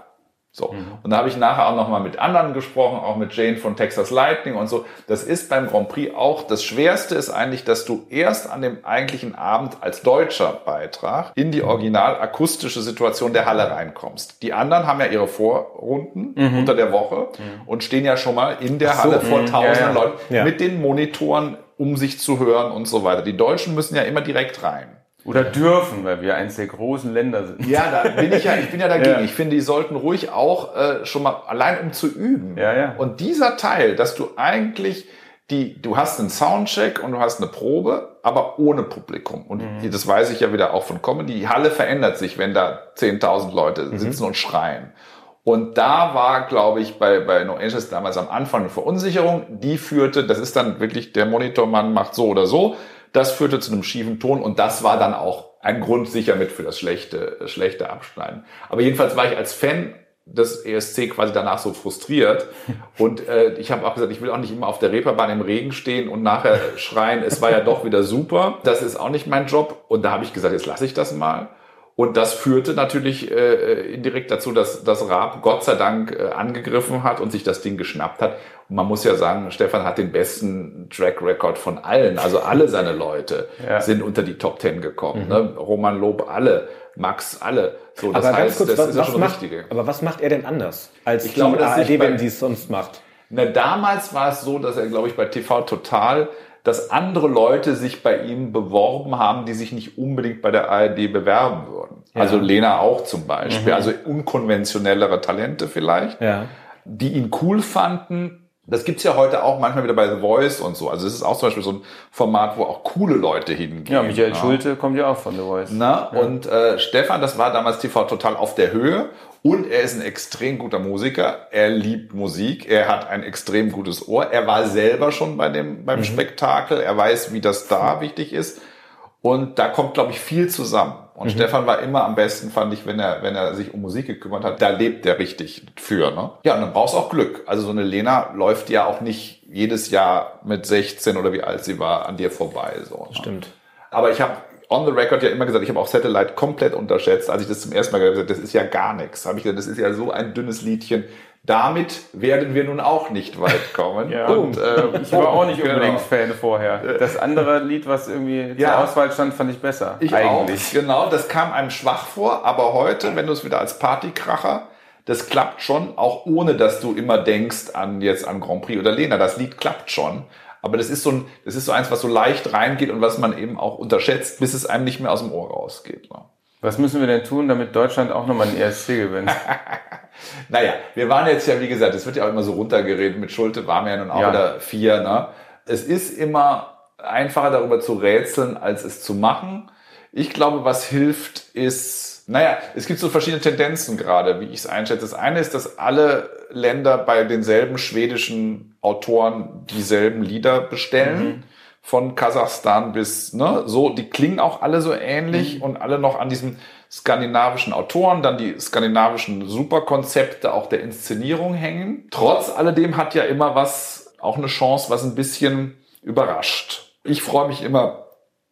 So. Und da habe ich nachher auch nochmal mit anderen gesprochen, auch mit Jane von Texas Lightning und so. Das ist beim Grand Prix auch, das Schwerste ist eigentlich, dass du erst an dem eigentlichen Abend als deutscher Beitrag in die original akustische Situation der Halle reinkommst. Die anderen haben ja ihre Vorrunden unter der Woche und stehen ja schon mal in der Halle vor tausenden ja. Leuten Ja. mit den Monitoren, um sich zu hören und so weiter. Die Deutschen müssen ja immer direkt rein. Oder dürfen, weil wir eines der großen Länder sind. Ja, da bin ich ja, ich bin ja dagegen. Ja. Ich finde, die sollten ruhig auch äh, schon mal allein um zu üben. Ja, ja. Und dieser Teil, dass du eigentlich die, du hast einen Soundcheck und du hast eine Probe, aber ohne Publikum. Und Mhm. das weiß ich ja wieder auch von Comedy. Die Halle verändert sich, wenn da 10.000 Leute Mhm. sitzen und schreien. Und da war, glaube ich, bei, bei No Angels damals am Anfang eine Verunsicherung. Die führte, das ist dann wirklich, der Monitormann macht so oder so. Das führte zu einem schiefen Ton und das war dann auch ein Grund sicher mit für das schlechte, schlechte Abschneiden. Aber jedenfalls war ich als Fan des ESC quasi danach so frustriert. Und äh, ich habe auch gesagt, ich will auch nicht immer auf der Reeperbahn im Regen stehen und nachher schreien, es war ja doch wieder super. Das ist auch nicht mein Job. Und da habe ich gesagt, jetzt lasse ich das mal. Und das führte natürlich äh, indirekt dazu, dass, dass Raab Gott sei Dank äh, angegriffen hat und sich das Ding geschnappt hat. Und man muss ja sagen, Stefan hat den besten Track Record von allen. Also alle seine Leute Ja. sind unter die Top Ten gekommen. Ne? Roman Lob alle, Max alle. So, das aber ganz heißt, kurz, das was, ist was schon macht, Richtige. aber was macht er denn anders als Ich glaube, die ARD, wenn sie es sonst macht? Na, damals war es so, dass er, glaube ich, bei TV Total, dass andere Leute sich bei ihm beworben haben, die sich nicht unbedingt bei der ARD bewerben würden. Also Lena auch zum Beispiel. Also unkonventionellere Talente vielleicht, Ja. die ihn cool fanden. Das gibt's ja heute auch manchmal wieder bei The Voice und so. Also es ist auch zum Beispiel so ein Format, wo auch coole Leute hingehen. Ja, Michael Ja. Schulte kommt ja auch von The Voice. Na, und äh, Stefan, das war damals TV total auf der Höhe und er ist ein extrem guter Musiker. Er liebt Musik, er hat ein extrem gutes Ohr. Er war selber schon bei dem beim Spektakel, er weiß, wie das da wichtig ist und da kommt, glaube ich, viel zusammen. Und Stefan war immer am besten, fand ich, wenn er, wenn er sich um Musik gekümmert hat. Da lebt er richtig für. Ne? Ja, und dann brauchst du auch Glück. Also so eine Lena läuft ja auch nicht jedes Jahr mit 16 oder wie alt sie war an dir vorbei. So, ne? Stimmt. Aber ich habe on the record ja immer gesagt, ich habe auch Satellite komplett unterschätzt. Als ich das zum ersten Mal gehört habe, das ist ja gar nichts. Habe ich gesagt, das ist ja so ein dünnes Liedchen. Damit werden wir nun auch nicht weit kommen. Ja. Und, äh, Ich war auch nicht genau. unbedingt Fan vorher. Das andere Lied, was irgendwie Ja. zur Auswahl stand, fand ich besser. Ich eigentlich. auch, genau. Das kam einem schwach vor, aber heute, wenn du es wieder als Partykracher, das klappt schon, auch ohne, dass du immer denkst an jetzt an Grand Prix oder Lena. Das Lied klappt schon. Aber das ist so ein, das ist so eins, was so leicht reingeht und was man eben auch unterschätzt, bis es einem nicht mehr aus dem Ohr rausgeht. Ne? Was müssen wir denn tun, damit Deutschland auch nochmal einen ESC gewinnt? Naja, wir waren jetzt ja, wie gesagt, es wird ja auch immer so runtergeredet. Mit Schulte waren wir ja nun auch Ja. wieder vier. Ne? Es ist immer einfacher darüber zu rätseln, als es zu machen. Ich glaube, was hilft, ist, naja, es gibt so verschiedene Tendenzen gerade, wie ich es einschätze. Das eine ist, dass alle Länder bei denselben schwedischen Autoren dieselben Lieder bestellen. Von Kasachstan bis, ne, so, die klingen auch alle so ähnlich und alle noch an diesem skandinavischen Autoren, dann die skandinavischen Superkonzepte auch der Inszenierung hängen. Trotz alledem hat ja immer was, auch eine Chance, was ein bisschen überrascht. Ich freue mich immer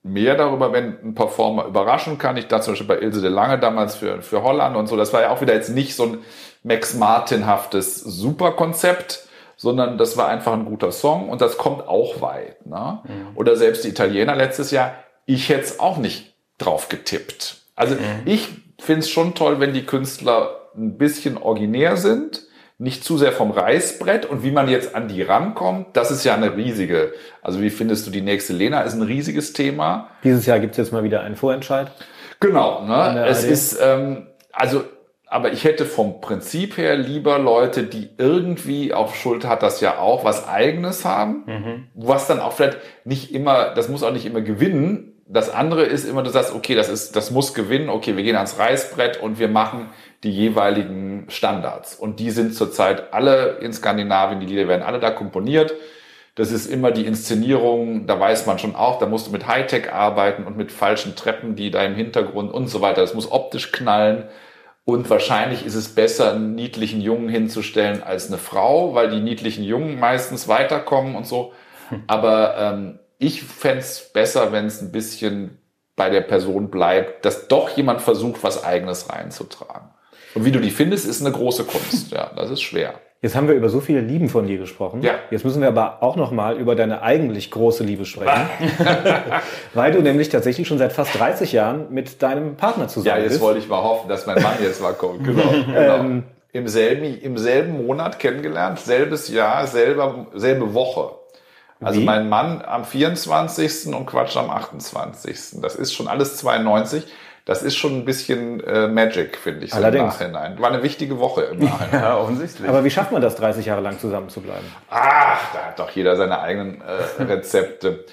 mehr darüber, wenn ein Performer überraschen kann. Ich da zum Beispiel bei Ilse de Lange damals für, für Holland und so. Das war ja auch wieder jetzt nicht so ein Max Martin-haftes Superkonzept, sondern das war einfach ein guter Song und das kommt auch weit. Ne? Oder selbst die Italiener letztes Jahr, ich hätte es auch nicht drauf getippt. Also ich finde es schon toll, wenn die Künstler ein bisschen originär sind, nicht zu sehr vom Reißbrett und wie man jetzt an die rankommt, das ist ja eine riesige, also wie findest du die nächste Lena, ist ein riesiges Thema. Dieses Jahr gibt es jetzt mal wieder einen Vorentscheid. Genau, ne? Es ARD. ist, ähm, also, aber ich hätte vom Prinzip her lieber Leute, die irgendwie, auf Schuld hat das ja auch, was eigenes haben, was dann auch vielleicht nicht immer, das muss auch nicht immer gewinnen. Das andere ist immer, du sagst, okay, das ist, das muss gewinnen, okay, wir gehen ans Reißbrett und wir machen die jeweiligen Standards. Und die sind zurzeit alle in Skandinavien, die Lieder werden alle da komponiert. Das ist immer die Inszenierung, da weiß man schon auch, da musst du mit Hightech arbeiten und mit falschen Treppen, die da im Hintergrund und so weiter. Das muss optisch knallen. Und wahrscheinlich ist es besser, einen niedlichen Jungen hinzustellen als eine Frau, weil die niedlichen Jungen meistens weiterkommen und so. Aber ähm, ich fänd's besser, wenn es ein bisschen bei der Person bleibt, dass doch jemand versucht, was Eigenes reinzutragen. Und wie du die findest, ist eine große Kunst. Ja, das ist schwer. Jetzt haben wir über so viele Lieben von dir gesprochen. Ja. Jetzt müssen wir aber auch noch mal über deine eigentlich große Liebe sprechen. Weil du nämlich tatsächlich schon seit fast 30 Jahren mit deinem Partner Ja, zusammen jetzt bist. wollte ich mal hoffen, dass mein Mann jetzt mal kommt. Genau. genau. Im, selben, Im selben Monat kennengelernt, selbes Jahr, selber, selbe Woche. Also Wie? mein Mann am 24. und Quatsch am 28. Das ist schon alles 92. Das ist schon ein bisschen äh, Magic, finde ich, so im Allerdings. Nachhinein. War eine wichtige Woche im Nachhinein. Ja, offensichtlich. Aber wie schafft man das, 30 Jahre lang zusammen zu bleiben? Ach, da hat doch jeder seine eigenen äh, Rezepte.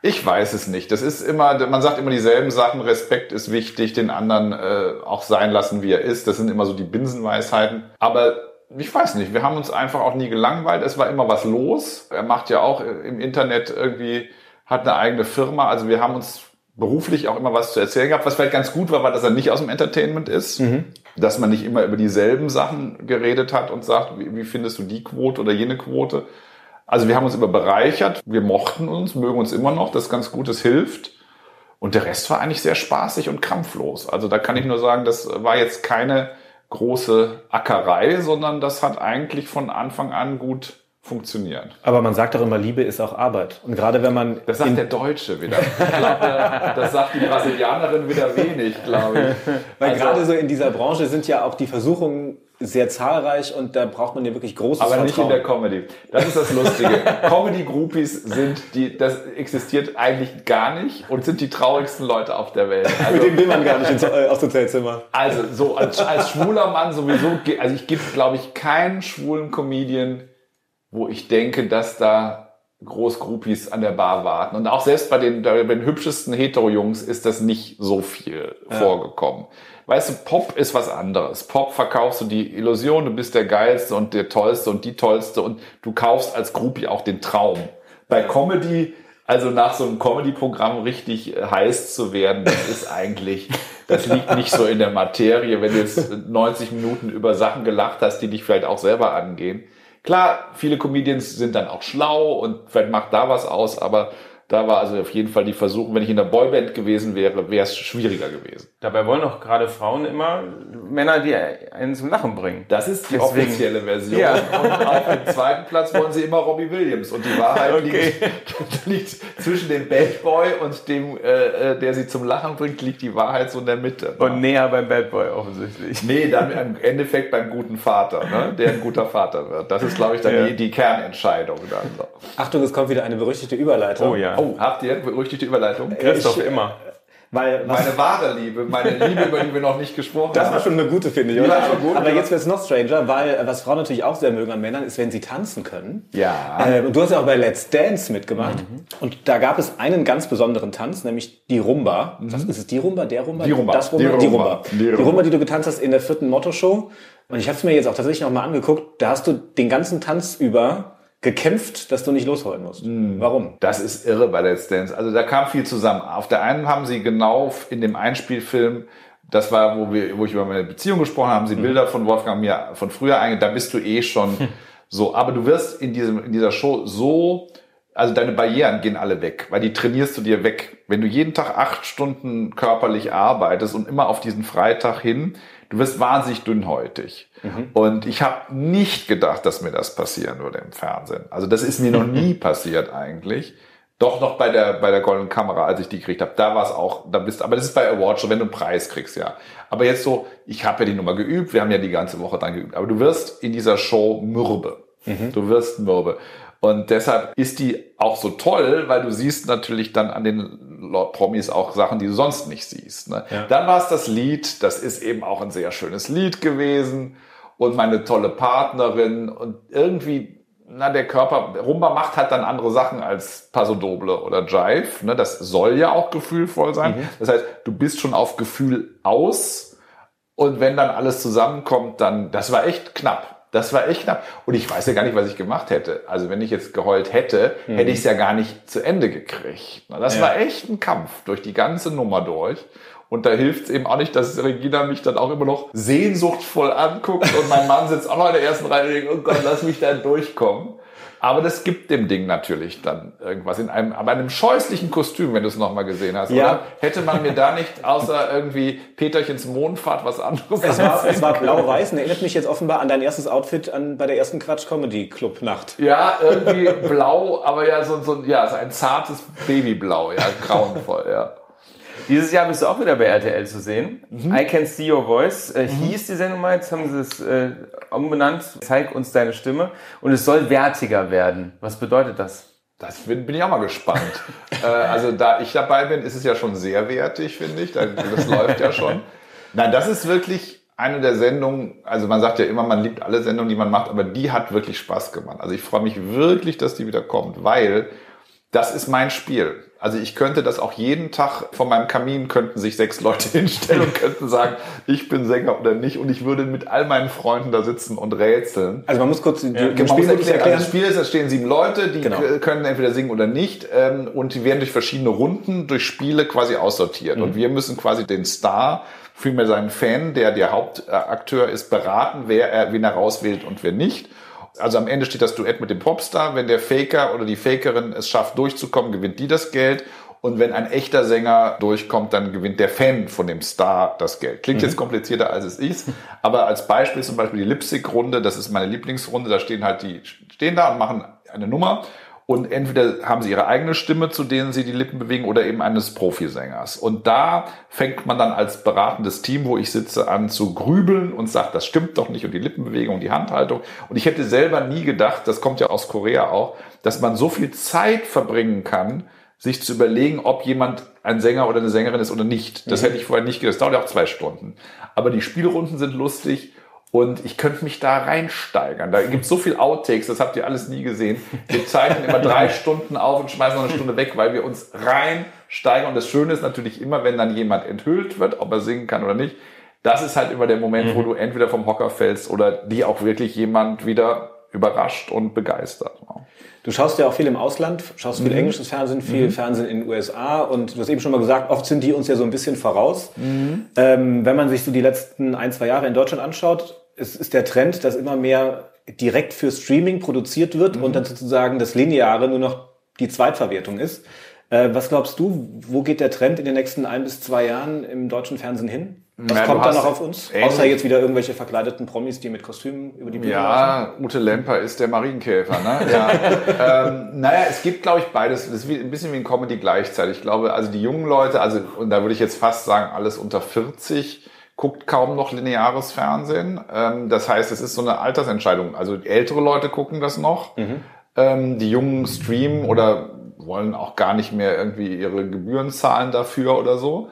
Ich weiß es nicht. Das ist immer, man sagt immer dieselben Sachen. Respekt ist wichtig, den anderen äh, auch sein lassen, wie er ist. Das sind immer so die Binsenweisheiten. Aber ich weiß nicht, wir haben uns einfach auch nie gelangweilt. Es war immer was los. Er macht ja auch im Internet irgendwie, hat eine eigene Firma. Also wir haben uns beruflich auch immer was zu erzählen gehabt. Was vielleicht ganz gut war, war, dass er nicht aus dem Entertainment ist. Dass man nicht immer über dieselben Sachen geredet hat und sagt, wie, wie findest du die Quote oder jene Quote. Also wir haben uns immer bereichert, wir mochten uns, mögen uns immer noch, das ist ganz gut, das hilft. Und der Rest war eigentlich sehr spaßig und krampflos. Also da kann ich nur sagen, das war jetzt keine große Ackerei, sondern das hat eigentlich von Anfang an gut funktioniert. Aber man sagt doch immer, Liebe ist auch Arbeit. Und gerade wenn man Das sagt der Deutsche wieder. Ich glaube, das sagt die Brasilianerin wieder wenig, glaube ich. Weil Also- gerade so in dieser Branche sind ja auch die Versuchungen sehr zahlreich und da braucht man ja wirklich großes Aber nicht in Vertrauen. der Comedy. Das ist das Lustige. Comedy-Groupies sind die, das existiert eigentlich gar nicht und sind die traurigsten Leute auf der Welt. Also, Mit dem will man gar nicht ins, äh, aufs Hotelzimmer. also so als, als schwuler Mann sowieso, also ich gibt, glaube ich, keinen schwulen Comedian, wo ich denke, dass da groß Groupies an der Bar warten. Und auch selbst bei den, bei den hübschesten Hetero-Jungs ist das nicht so viel vorgekommen. Weißt du, Pop ist was anderes. Pop verkaufst du die Illusion, du bist der Geilste und der Tollste und die Tollste und du kaufst als Groupie auch den Traum. Bei Comedy, also nach so einem Comedy-Programm richtig äh, heiß zu werden, das ist eigentlich, das liegt nicht so in der Materie, wenn du jetzt 90 Minuten über Sachen gelacht hast, die dich vielleicht auch selber angehen. Klar, viele Comedians sind dann auch schlau und vielleicht macht da was aus, aber Da war also auf jeden Fall die Versuchung, wenn ich in der Boyband gewesen wäre, wäre es schwieriger gewesen. Dabei wollen doch gerade Frauen immer Männer, die einen zum Lachen bringen. Das ist die Deswegen- offizielle Version. Ja. Und auf dem zweiten Platz wollen sie immer Robbie Williams. Und die Wahrheit Okay. liegt, liegt zwischen dem Bad Boy und dem, äh, äh, der sie zum Lachen bringt, liegt die Wahrheit so in der Mitte. Und näher beim Bad Boy offensichtlich. Nee, dann im Endeffekt beim guten Vater, ne? der ein guter Vater wird. Das ist, glaube ich, dann Ja. die, die Kernentscheidung. Dann so. Achtung, es kommt wieder eine berüchtigte Überleitung. Oh ja. Oh, habt ihr berüchtigte Überleitung? Christoph ich- immer. Weil Meine wahre Liebe, meine Liebe, über die wir noch nicht gesprochen das war haben. schon eine gute, finde ich. Ja, oder? war gut, Aber ja. jetzt wird es noch stranger, weil äh, was Frauen natürlich auch sehr mögen an Männern ist, wenn sie tanzen können. Ja. Äh, und du hast ja auch bei Let's Dance mitgemacht. Und da gab es einen ganz besonderen Tanz, nämlich die Rumba. Was ist es? Die Rumba, der Rumba? Die Rumba. Das Rumba? Die Die Rumba. Rumba. Die Die Rumba. Rumba, die du getanzt hast in der vierten Motto-Show. Und ich habe es mir jetzt auch tatsächlich noch mal angeguckt. Da hast du den ganzen Tanz über gekämpft, dass du nicht losholen musst. Warum? Das ist irre bei Let's Dance. Also da kam viel zusammen. Auf der einen haben sie genau in dem Einspielfilm, das war, wo wir, wo ich über meine Beziehung gesprochen habe, haben sie Bilder von Wolfgang mir von früher einge, da bist du eh schon so. Aber du wirst in diesem, in dieser Show so, also deine Barrieren gehen alle weg, weil die trainierst du dir weg. Wenn du jeden Tag acht Stunden körperlich arbeitest und immer auf diesen Freitag hin, du wirst wahnsinnig dünnhäutig. Und ich habe nicht gedacht, dass mir das passieren würde im Fernsehen. Also das ist mir noch nie passiert eigentlich. Doch noch bei der bei der goldenen Kamera, als ich die gekriegt habe, da war es auch, da bist aber das ist bei Awards schon, wenn du einen Preis kriegst, ja. Aber jetzt so, ich habe ja die Nummer geübt, wir haben ja die ganze Woche dann geübt, aber du wirst in dieser Show mürbe. Du wirst mürbe. Und deshalb ist die auch so toll, weil du siehst natürlich dann an den Promis auch Sachen, die du sonst nicht siehst. Ne? Dann war es das Lied, das ist eben auch ein sehr schönes Lied gewesen und meine tolle Partnerin und irgendwie, na, der Körper, Rumba macht halt dann andere Sachen als Paso Doble oder Jive. Ne? Das soll ja auch gefühlvoll sein. Das heißt, du bist schon auf Gefühl aus und wenn dann alles zusammenkommt, dann, das war echt knapp. Das war echt knapp. Und ich weiß ja gar nicht, was ich gemacht hätte. Also wenn ich jetzt geheult hätte, hätte ich es ja gar nicht zu Ende gekriegt. Na, Das war echt ein Kampf durch die ganze Nummer durch. Und da hilft es eben auch nicht, dass Regina mich dann auch immer noch sehnsuchtvoll anguckt und mein Mann sitzt auch noch in der ersten Reihe und denkt, oh Gott, lass mich da durchkommen. Aber das gibt dem Ding natürlich dann irgendwas in einem, aber einem scheußlichen Kostüm, wenn du es nochmal gesehen hast. Ja. Oder hätte man mir da nicht außer irgendwie Peterchens Mondfahrt was anderes Es war, es war blau-weiß und erinnert mich jetzt offenbar an dein erstes Outfit an, bei der ersten Quatsch Comedy Club Nacht. Ja, irgendwie blau, aber ja, so, so ja, so ein zartes Babyblau, ja, grauenvoll, ja. Dieses Jahr bist du auch wieder bei RTL zu sehen. Mhm. I Can See Your Voice äh, hieß die Sendung mal, jetzt haben sie es äh, umbenannt. Zeig uns deine Stimme. Und es soll wertiger werden. Was bedeutet das? Das bin, bin ich auch mal gespannt. äh, also da ich dabei bin, ist es ja schon sehr wertig, finde ich. Da- Das läuft ja schon. Nein, das ist wirklich eine der Sendungen, also man sagt ja immer, man liebt alle Sendungen, die man macht, aber die hat wirklich Spaß gemacht. Also ich freue mich wirklich, dass die wieder kommt, weil das ist mein Spiel. Also ich könnte das auch jeden Tag vor meinem Kamin könnten sich sechs Leute hinstellen und könnten sagen, ich bin Sänger oder nicht und ich würde mit all meinen Freunden da sitzen und rätseln. Also man muss kurz die, die Man muss Spielmodus erklären, erklären. also das Spiel ist, da stehen sieben Leute, die Genau. können entweder singen oder nicht ähm, und die werden durch verschiedene Runden, durch Spiele quasi aussortiert. Mhm. Und wir müssen quasi den Star, vielmehr seinen Fan, der der Hauptakteur ist, beraten, wer er, wen er rauswählt und wer nicht. Also am Ende steht das Duett mit dem Popstar. Wenn der Faker oder die Fakerin es schafft, durchzukommen, gewinnt die das Geld. Und wenn ein echter Sänger durchkommt, dann gewinnt der Fan von dem Star das Geld. Klingt jetzt komplizierter, als es ist. Aber als Beispiel zum Beispiel die Lipstick-Runde, das ist meine Lieblingsrunde. Da stehen halt die, stehen da und machen eine Nummer. Und entweder haben sie ihre eigene Stimme, zu denen sie die Lippen bewegen, oder eben eines Profisängers. Und da fängt man dann als beratendes Team, wo ich sitze, an zu grübeln und sagt, das stimmt doch nicht und die Lippenbewegung, die Handhaltung. Und ich hätte selber nie gedacht, das kommt ja aus Korea auch, dass man so viel Zeit verbringen kann, sich zu überlegen, ob jemand ein Sänger oder eine Sängerin ist oder nicht. Das hätte ich vorher nicht gedacht. Das dauert ja auch zwei Stunden. Aber die Spielrunden sind lustig. Und ich könnte mich da reinsteigern. Da gibt es so viel Outtakes, das habt ihr alles nie gesehen. Wir zeichnen immer drei Stunden auf und schmeißen noch eine Stunde weg, weil wir uns reinsteigern. Und das Schöne ist natürlich immer, wenn dann jemand enthüllt wird, ob er singen kann oder nicht. Das ist halt immer der Moment, wo du entweder vom Hocker fällst oder die auch wirklich jemand wieder überrascht und begeistert. Du schaust ja auch viel im Ausland, schaust Mhm. viel englisches Fernsehen, viel Fernsehen in den USA und du hast eben schon mal gesagt, oft sind die uns ja so ein bisschen voraus. Mhm. Ähm, wenn man sich so die letzten ein, zwei Jahre in Deutschland anschaut, ist, ist der Trend, dass immer mehr direkt für Streaming produziert wird Mhm. und dann sozusagen das Lineare nur noch die Zweitverwertung ist. Äh, was glaubst du, wo geht der Trend in den nächsten ein bis zwei Jahren im deutschen Fernsehen hin? Was Ja, kommt da noch auf uns? Außer jetzt wieder irgendwelche verkleideten Promis, die mit Kostümen über die Bühne laufen? Ja, Ute Lemper ist der Marienkäfer. Ne? Ja. ähm, naja, es gibt, glaube ich, beides. Das ist wie, ein bisschen wie ein Comedy gleichzeitig. Ich glaube, also die jungen Leute, also und da würde ich jetzt fast sagen, alles unter 40 guckt kaum noch lineares Fernsehen. Ähm, das heißt, es ist so eine Altersentscheidung. Also ältere Leute gucken das noch. Ähm, die Jungen streamen oder wollen auch gar nicht mehr irgendwie ihre Gebühren zahlen dafür oder so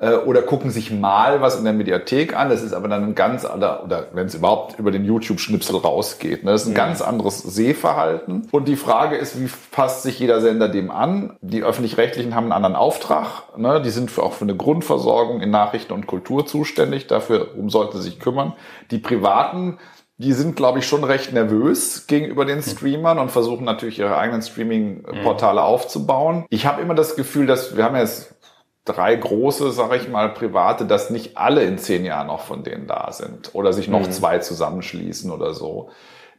oder gucken sich mal was in der Mediathek an. Das ist aber dann ein ganz anderer, oder wenn es überhaupt über den YouTube-Schnipsel rausgeht. Ne? Das ist ein ganz anderes Sehverhalten. Und die Frage ist, wie passt sich jeder Sender dem an? Die Öffentlich-Rechtlichen haben einen anderen Auftrag. Ne? Die sind für, auch für eine Grundversorgung in Nachrichten und Kultur zuständig. Dafür um sollten sie sich kümmern. Die Privaten die sind, glaube ich, schon recht nervös gegenüber den Streamern und versuchen natürlich ihre eigenen Streaming-Portale aufzubauen. Ich habe immer das Gefühl, dass wir haben jetzt drei große, sage ich mal, private, dass nicht alle in zehn Jahren noch von denen da sind oder sich noch zwei zusammenschließen oder so.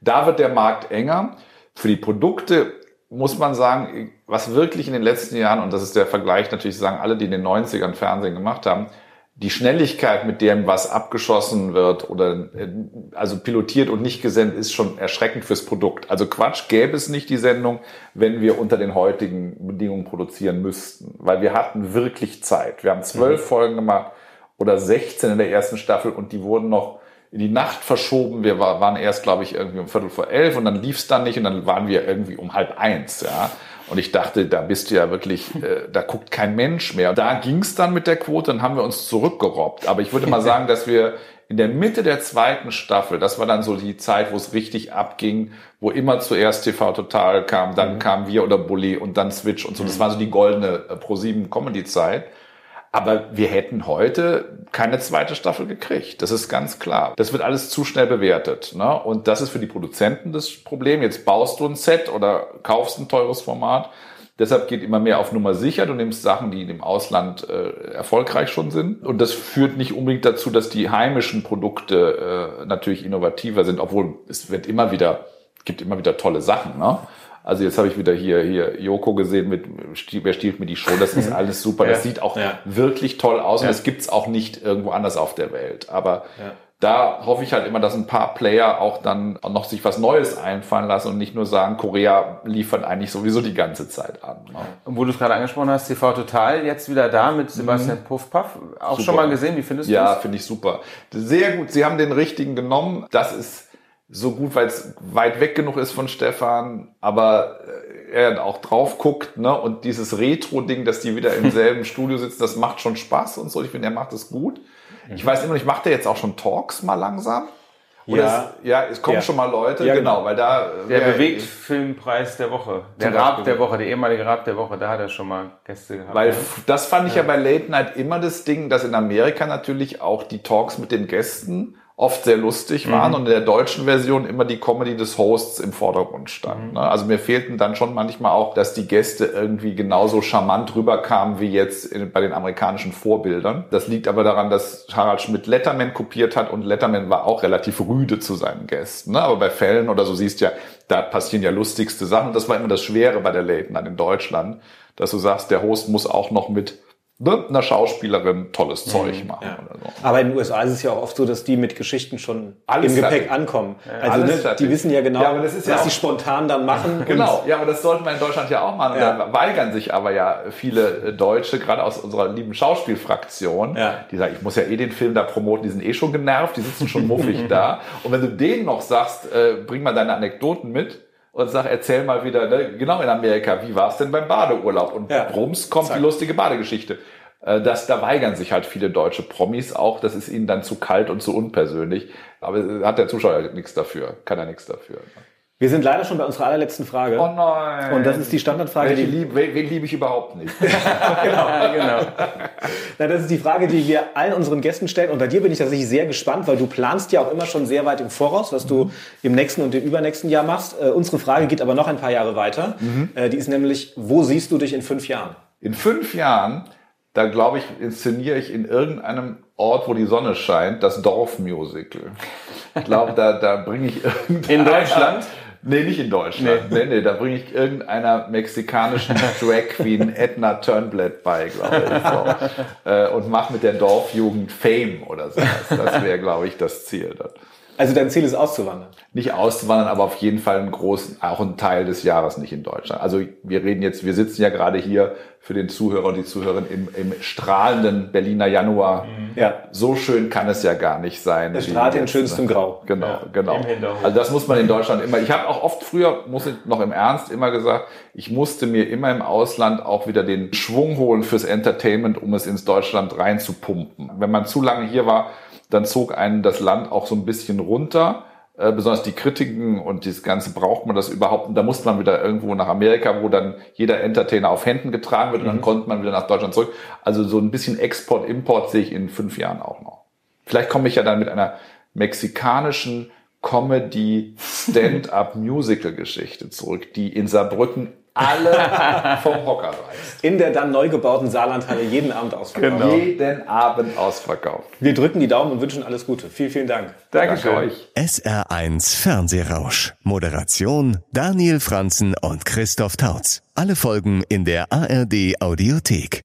Da wird der Markt enger. Für die Produkte muss man sagen, was wirklich in den letzten Jahren, und das ist der Vergleich natürlich, sagen alle, die in den 90ern Fernsehen gemacht haben, die Schnelligkeit, mit der was abgeschossen wird oder äh, also pilotiert und nicht gesendet, ist schon erschreckend fürs Produkt. Also Quatsch, gäbe es nicht die Sendung, wenn wir unter den heutigen Bedingungen produzieren müssten. Weil wir hatten wirklich Zeit. Wir haben zwölf Folgen gemacht oder 16 in der ersten Staffel und die wurden noch in die Nacht verschoben. Wir war, waren erst, glaube ich, irgendwie um Viertel vor elf und dann lief es dann nicht und dann waren wir irgendwie um halb eins, ja. Und ich dachte, da bist du ja wirklich, äh, da guckt kein Mensch mehr. Da ging es dann mit der Quote und haben wir uns zurückgerobbt. Aber ich würde mal sagen, dass wir in der Mitte der zweiten Staffel, das war dann so die Zeit, wo es richtig abging, wo immer zuerst TV Total kam, dann kam wir oder Bully und dann Switch und so. Das war so die goldene äh, Pro7 Comedy Zeit. Aber wir hätten heute keine zweite Staffel gekriegt. Das ist ganz klar. Das wird alles zu schnell bewertet. Ne? Und das ist für die Produzenten das Problem. Jetzt baust du ein Set oder kaufst ein teures Format. Deshalb geht immer mehr auf Nummer sicher. Du nimmst Sachen, die im Ausland äh, erfolgreich schon sind. Und das führt nicht unbedingt dazu, dass die heimischen Produkte äh, natürlich innovativer sind, obwohl es wird immer wieder, gibt immer wieder tolle Sachen. Ne? Also jetzt habe ich wieder hier, hier Joko gesehen mit Wer stiehlt mir die Show? Das ist alles super. Das Ja. sieht auch Ja. wirklich toll aus und Ja. das gibt's auch nicht irgendwo anders auf der Welt. Aber da hoffe ich halt immer, dass ein paar Player auch dann auch noch sich was Neues einfallen lassen und nicht nur sagen, Korea liefert eigentlich sowieso die ganze Zeit an. Ne? Und wo du es gerade angesprochen hast, TV Total, jetzt wieder da mit Sebastian Puffpaff. Auch schon mal gesehen, wie findest du Ja, das? finde ich super. Sehr gut. Sie haben den richtigen genommen. Das ist so gut, weil es weit weg genug ist von Stefan, aber äh, er auch drauf guckt, ne? Und dieses Retro-Ding, dass die wieder im selben Studio sitzen, das macht schon Spaß und so. Ich finde, er macht es gut. Ich weiß immer nicht, macht er jetzt auch schon Talks mal langsam? Oder Ja. es, ja, es kommen Ja. schon mal Leute, Ja, genau, genau. weil da Der wer- Bewegtfilmpreis der Woche. Der Rab Beispiel. der Woche, der ehemalige Rab der Woche, da hat er schon mal Gäste gehabt. Weil das fand ich ja. bei Late Night immer das Ding, dass in Amerika natürlich auch die Talks mit den Gästen oft sehr lustig waren und in der deutschen Version immer die Comedy des Hosts im Vordergrund stand. Ne? Also mir fehlten dann schon manchmal auch, dass die Gäste irgendwie genauso charmant rüberkamen wie jetzt in, bei den amerikanischen Vorbildern. Das liegt aber daran, dass Harald Schmidt Letterman kopiert hat und Letterman war auch relativ rüde zu seinen Gästen. Ne? Aber bei Fällen oder so siehst du ja, da passieren ja lustigste Sachen. Das war immer das Schwere bei der Late Night in Deutschland, dass du sagst, der Host muss auch noch mit ne, einer Schauspielerin tolles Zeug machen oder so. Aber in den USA ist es ja auch oft so, dass die mit Geschichten schon Alles im Gepäck fertig. ankommen. also ne, die wissen ja genau, Ja, aber das ist ja was auch- sie spontan dann machen. Genau, ja, aber das sollten wir in Deutschland ja auch machen. Und Ja. Da weigern sich aber ja viele äh, Deutsche, gerade aus unserer lieben Schauspielfraktion, Ja. die sagen, ich muss ja eh den Film da promoten, die sind eh schon genervt, die sitzen schon muffig da. Und wenn du denen noch sagst, äh, bring mal deine Anekdoten mit und sag, erzähl mal wieder, ne, genau in Amerika, wie war es denn beim Badeurlaub? Und Ja. Brums kommt Zack. die lustige Badegeschichte. Äh, Das, da weigern sich halt viele deutsche Promis auch. Das ist ihnen dann zu kalt und zu unpersönlich. Aber äh, hat der Zuschauer nichts dafür. Kann er nichts dafür. Wir sind leider schon bei unserer allerletzten Frage. Oh nein. Und das ist die Standardfrage, Welche die, lieb, wen, wen liebe ich überhaupt nicht? ja, genau. na, das ist die Frage, die wir allen unseren Gästen stellen. Und bei dir bin ich tatsächlich sehr gespannt, weil du planst ja auch immer schon sehr weit im Voraus, was du im nächsten und im übernächsten Jahr machst. Äh, unsere Frage geht aber noch ein paar Jahre weiter. Äh, die ist nämlich, wo siehst du dich in fünf Jahren? In fünf Jahren, da glaube ich, inszeniere ich in irgendeinem Ort, wo die Sonne scheint, das Dorfmusical. Ich glaube, da, da bringe ich irgendein In Deutschland? Nee, nicht in Deutschland. Nee, nee, da bringe ich irgendeiner mexikanischen Drag Queen Edna Turnblad bei, glaube ich. So. Äh, und mache mit der Dorfjugend Fame oder sowas. Das wäre, glaube ich, das Ziel. Dann. Also dein Ziel ist auszuwandern? Nicht auszuwandern, aber auf jeden Fall einen großen, auch einen Teil des Jahres nicht in Deutschland. Also wir reden jetzt, wir sitzen ja gerade hier für den Zuhörer und die Zuhörerin im, im strahlenden Berliner Januar. Mhm. Ja. So schön kann es ja gar nicht sein. Es strahlt in schönstem Grau. Genau, Ja, genau. Also das muss man in Deutschland immer. Ich habe auch oft früher, muss ich noch im Ernst immer gesagt, ich musste mir immer im Ausland auch wieder den Schwung holen fürs Entertainment, um es ins Deutschland reinzupumpen. Wenn man zu lange hier war, dann zog einen das Land auch so ein bisschen runter. Äh, besonders die Kritiken und das Ganze braucht man das überhaupt. Und da muss man wieder irgendwo nach Amerika, wo dann jeder Entertainer auf Händen getragen wird und dann konnte man wieder nach Deutschland zurück. Also so ein bisschen Export, Import sehe ich in fünf Jahren auch noch. Vielleicht komme ich ja dann mit einer mexikanischen Comedy Stand-up Musical Geschichte zurück, die in Saarbrücken alle vom Hocker reißt. In der dann neu gebauten Saarlandhalle jeden Abend ausverkauft. Jeden Abend ausverkauft. Wir drücken die Daumen und wünschen alles Gute. Vielen, vielen Dank. Danke euch. SR1 Fernsehrausch. Moderation Daniel Franzen und Christoph Tautz. Alle Folgen in der ARD Audiothek.